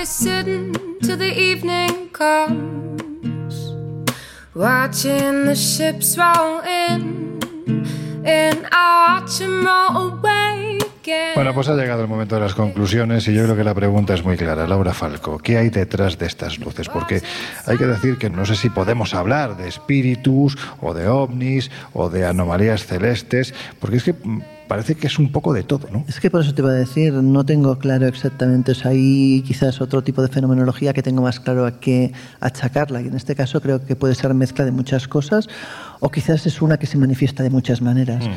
Be sitting till the evening comes, watching the ships roll in, and I watch them roll away. Bueno, pues ha llegado el momento de las conclusiones y yo creo que la pregunta es muy clara. Laura Falco, ¿qué hay detrás de estas luces? Porque hay que decir que no sé si podemos hablar de espíritus o de ovnis o de anomalías celestes, porque es que parece que es un poco de todo, ¿no? Es que por eso te iba a decir, no tengo claro exactamente, o sea, hay quizás otro tipo de fenomenología que tengo más claro a qué achacarla, y en este caso creo que puede ser mezcla de muchas cosas, o quizás es una que se manifiesta de muchas maneras. Mm.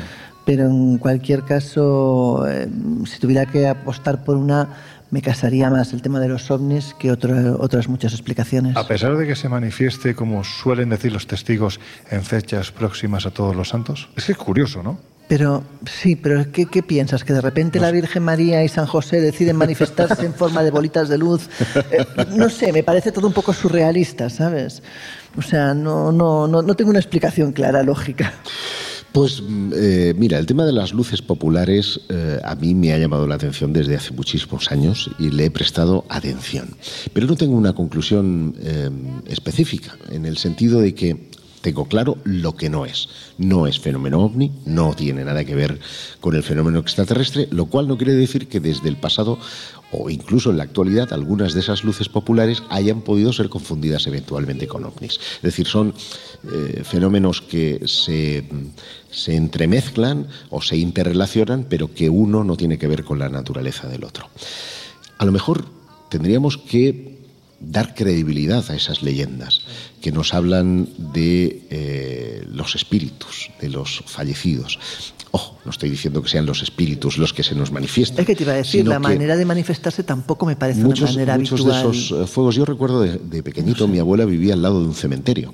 Pero en cualquier caso, eh, si tuviera que apostar por una, me casaría más el tema de los ovnis que otras muchas explicaciones. A pesar de que se manifieste, como suelen decir los testigos, en fechas próximas a todos los santos, es que es curioso, ¿no? Pero sí, pero ¿qué, qué piensas? ¿Que de repente la Virgen María y San José deciden manifestarse en forma de bolitas de luz? Eh, no sé, me parece todo un poco surrealista, ¿sabes? O sea, no, no, no, no tengo una explicación clara, lógica. Pues eh, mira, el tema de las luces populares eh, a mí me ha llamado la atención desde hace muchísimos años y le he prestado atención. Pero no tengo una conclusión específica, en el sentido de que tengo claro lo que no es. No es fenómeno ovni, no tiene nada que ver con el fenómeno extraterrestre, lo cual no quiere decir que desde el pasado o incluso en la actualidad algunas de esas luces populares hayan podido ser confundidas eventualmente con ovnis. Es decir, son eh, fenómenos que se, se entremezclan o se interrelacionan, pero que uno no tiene que ver con la naturaleza del otro. A lo mejor tendríamos que dar credibilidad a esas leyendas que nos hablan de eh, los espíritus, de los fallecidos. Ojo, no estoy diciendo que sean los espíritus los que se nos manifiestan. Es que te iba a decir, la manera de manifestarse tampoco me parece muchos, una manera muchos habitual. de esos eh, fuegos, yo recuerdo de, de pequeñito, mi abuela vivía al lado de un cementerio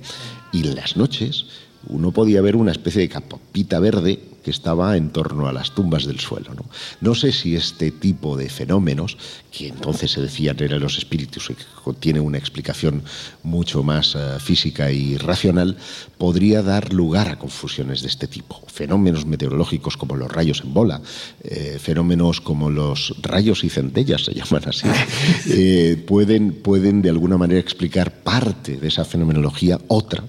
y en las noches uno podía ver una especie de capita verde que estaba en torno a las tumbas del suelo. ¿no? no sé si este tipo de fenómenos, que entonces se decían eran los espíritus y que tiene una explicación mucho más uh, física y racional, podría dar lugar a confusiones de este tipo. Fenómenos meteorológicos como los rayos en bola, eh, fenómenos como los rayos y centellas, se llaman así, [LAUGHS] eh, pueden, pueden de alguna manera explicar parte de esa fenomenología, otra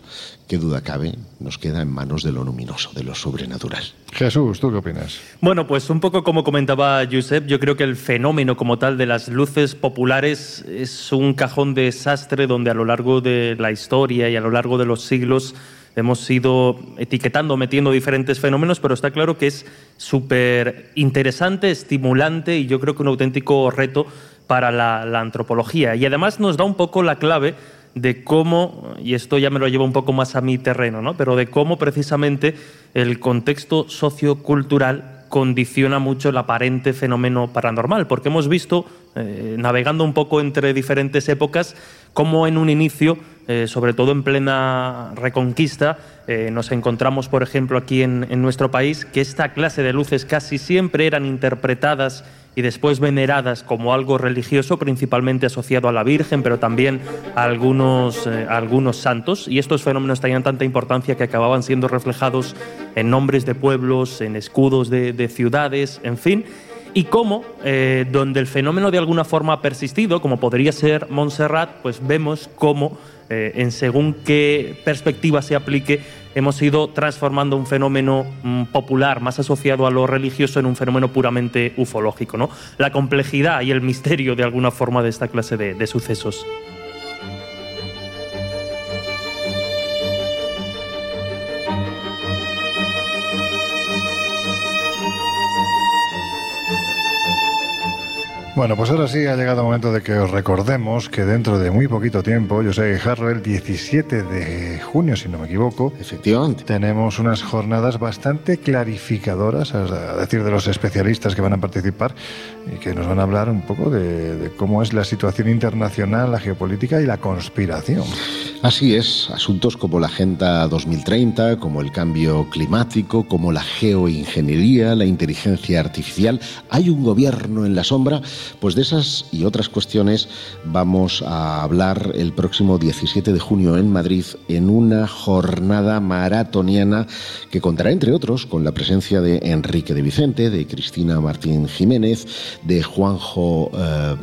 qué duda cabe, nos queda en manos de lo luminoso, de lo sobrenatural. Jesús, ¿tú qué opinas? Bueno, pues un poco como comentaba Josep, yo creo que el fenómeno como tal de las luces populares es un cajón de desastre donde a lo largo de la historia y a lo largo de los siglos hemos ido etiquetando, metiendo diferentes fenómenos, pero está claro que es súper interesante, estimulante y yo creo que un auténtico reto para la, la antropología. Y además nos da un poco la clave de cómo, y esto ya me lo lleva un poco más a mi terreno, ¿no? pero de cómo precisamente el contexto sociocultural condiciona mucho el aparente fenómeno paranormal, porque hemos visto, eh, navegando un poco entre diferentes épocas, cómo en un inicio, eh, sobre todo en plena reconquista, eh, nos encontramos, por ejemplo, aquí en, en nuestro país, que esta clase de luces casi siempre eran interpretadas y después veneradas como algo religioso, principalmente asociado a la Virgen, pero también a algunos, eh, a algunos santos. Y estos fenómenos tenían tanta importancia que acababan siendo reflejados en nombres de pueblos, en escudos de, de ciudades, en fin. Y cómo, eh, donde el fenómeno de alguna forma ha persistido, como podría ser Montserrat, pues vemos cómo, eh, en según qué perspectiva se aplique, hemos ido transformando un fenómeno mm, popular más asociado a lo religioso en un fenómeno puramente ufológico. ¿no? La complejidad y el misterio de alguna forma de esta clase de, de sucesos. Bueno, pues ahora sí ha llegado el momento de que os recordemos que dentro de muy poquito tiempo, yo sé que el 17 de junio, si no me equivoco, efectivamente, tenemos unas jornadas bastante clarificadoras, a decir de los especialistas que van a participar y que nos van a hablar un poco de, de cómo es la situación internacional, la geopolítica y la conspiración. Así es, asuntos como la Agenda 2030, como el cambio climático, como la geoingeniería, la inteligencia artificial. ¿Hay un gobierno en la sombra? Pues de esas y otras cuestiones vamos a hablar el próximo 17 de junio en Madrid en una jornada maratoniana que contará, entre otros, con la presencia de Enrique de Vicente, de Cristina Martín Jiménez, de Juanjo eh,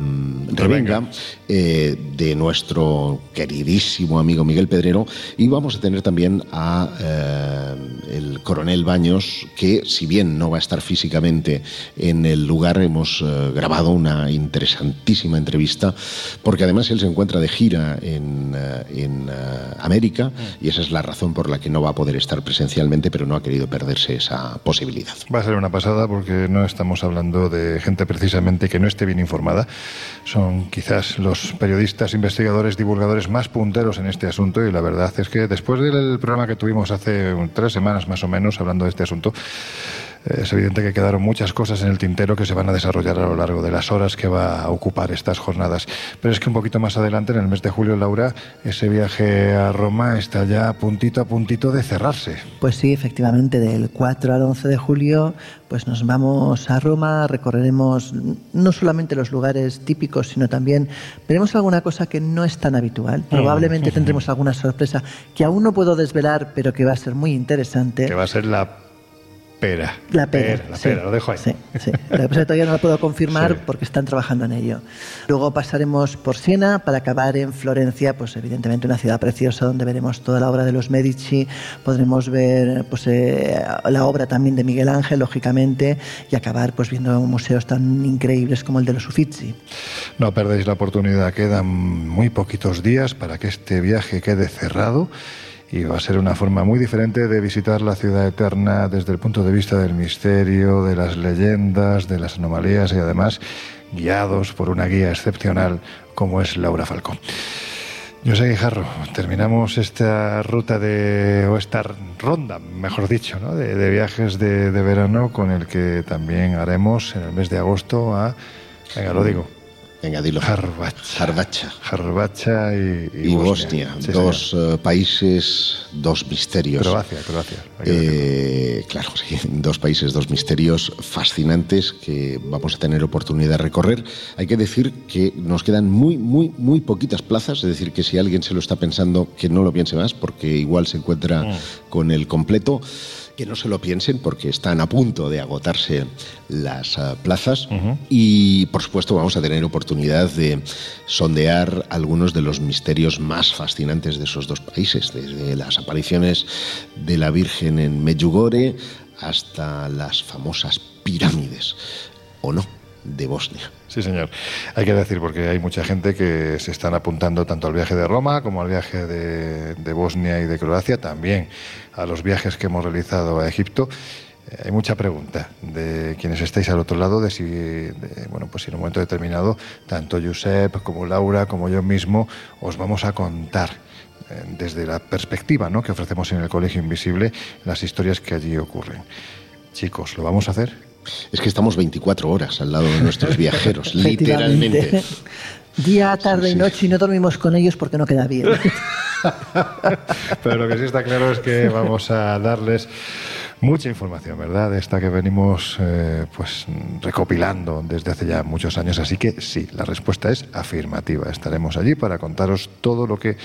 Revenga, eh, de nuestro queridísimo amigo Miguel Pedrero. Y vamos a tener también a eh, el coronel Baños que si bien no va a estar físicamente en el lugar hemos eh, grabado una interesantísima entrevista porque además él se encuentra de gira en, eh, en América y esa es la razón por la que no va a poder estar presencialmente pero no ha querido perderse esa posibilidad. Va a ser una pasada porque no estamos hablando de gente precisamente que no esté bien informada son quizás los periodistas, investigadores, divulgadores más punteros en este asunto. Y la verdad es que después del programa que tuvimos hace tres semanas más o menos hablando de este asunto, es evidente que quedaron muchas cosas en el tintero que se van a desarrollar a lo largo de las horas que va a ocupar estas jornadas. Pero es que un poquito más adelante, en el mes de julio, Laura, ese viaje a Roma está ya a puntito a puntito de cerrarse. Pues sí, efectivamente, del 4 al 11 de julio, pues nos vamos a Roma, recorreremos no solamente los lugares típicos, sino también veremos alguna cosa que no es tan habitual. Mm. Probablemente [LAUGHS] tendremos alguna sorpresa que aún no puedo desvelar, pero que va a ser muy interesante. Que va a ser la pera. La pera. la pera, lo dejo ahí. Sí, sí. Lo que todavía no lo puedo confirmar [LAUGHS] porque están trabajando en ello. Luego pasaremos por Siena para acabar en Florencia, pues evidentemente una ciudad preciosa donde veremos toda la obra de los Medici, podremos ver pues, eh, la obra también de Miguel Ángel, lógicamente, y acabar pues viendo museos tan increíbles como el de los Uffizi. No perdéis la oportunidad, quedan muy poquitos días para que este viaje quede cerrado y va a ser una forma muy diferente de visitar la ciudad eterna desde el punto de vista del misterio, de las leyendas, de las anomalías y además guiados por una guía excepcional como es Laura Falcón. José Guijarro, terminamos esta ruta de, o esta ronda, mejor dicho, ¿no? de, viajes de, de verano con el que también haremos en el mes de agosto a, venga, lo digo, Venga, dilo. Harbacha. Harbacha y, y, Bosnia. dos eh, países, dos misterios. Croacia, Croacia. Eh, claro, [LAUGHS] sí. Dos países, dos misterios fascinantes que vamos a tener oportunidad de recorrer. Hay que decir que nos quedan muy, muy, muy poquitas plazas. Es decir, que si alguien se lo está pensando, que no lo piense más, porque igual se encuentra mm. con el completo que no se lo piensen porque están a punto de agotarse las ah, plazas y por supuesto vamos a tener oportunidad de sondear algunos de los misterios más fascinantes de esos dos países, desde las apariciones de la Virgen en Medjugorje hasta las famosas pirámides, ¿o no? De Bosnia. Sí, señor. Hay que decir, porque hay mucha gente que se están apuntando tanto al viaje de Roma como al viaje de, Bosnia y de Croacia, también a los viajes que hemos realizado a Egipto. Eh, hay mucha pregunta de quienes estáis al otro lado de si, bueno, pues en un momento determinado, tanto Josep como Laura como yo mismo os vamos a contar eh, desde la perspectiva ¿no? que ofrecemos en el Colegio Invisible las historias que allí ocurren. Chicos, ¿lo vamos a hacer? Es que estamos 24 horas al lado de nuestros viajeros, [LAUGHS] literalmente. Día, tarde y noche y no dormimos con ellos porque no queda bien. [LAUGHS] Pero lo que sí está claro es que vamos a darles Mucha información, ¿verdad? Esta que venimos eh, pues recopilando desde hace ya muchos años. Así que sí, la respuesta es afirmativa. Estaremos allí para contaros todo lo que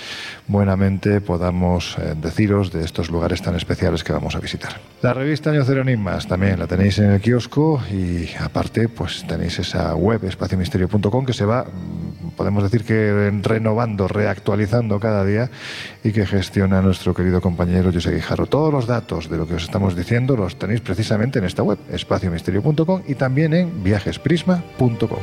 buenamente podamos eh, deciros de estos lugares tan especiales que vamos a visitar. La revista Año Cero Enigmas también la tenéis en el kiosco y aparte pues tenéis esa web espaciomisterio.com que se va podemos decir que renovando, reactualizando cada día y que gestiona nuestro querido compañero José Guijarro. Todos los datos de lo que os estamos diciendo los tenéis precisamente en esta web, espaciomisterio.com y también en viajesprisma.com.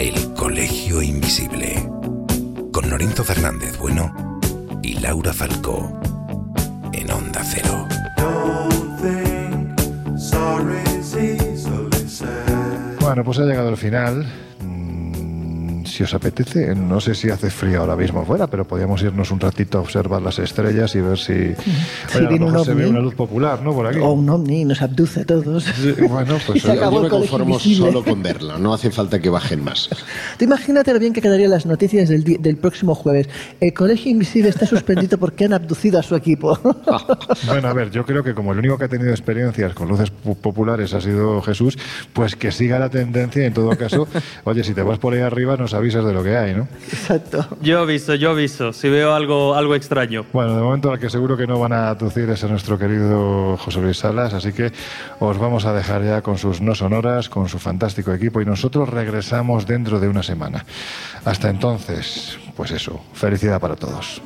El Colegio Invisible con Norinto Fernández Bueno y Laura Falcó en Onda Cero. Bueno, pues ha llegado el final si os apetece, no sé si hace frío ahora mismo fuera, pero podríamos irnos un ratito a observar las estrellas y ver si, se ve una luz popular, ¿no? Por aquí. O un ovni nos abduce a todos. bueno, pues [LAUGHS] yo me conformo solo con verlo, no hace falta que bajen más. [LAUGHS] Tú imagínate lo bien que quedarían las noticias del, del próximo jueves. El Colegio Invisible está suspendido porque han abducido a su equipo. [LAUGHS] bueno, a ver, yo creo que como el único que ha tenido experiencias con luces populares ha sido Jesús, pues que siga la tendencia y en todo caso, oye, si te vas por ahí arriba, nos avisas de lo que hay, ¿no? Exacto. Yo aviso, yo aviso, si veo algo, algo extraño. Bueno, de momento al que seguro que no van a atucir es a nuestro querido José Luis Salas, así que os vamos a dejar ya con sus no sonoras, con su fantástico equipo y nosotros regresamos dentro de una semana. Hasta entonces, pues eso, felicidad para todos.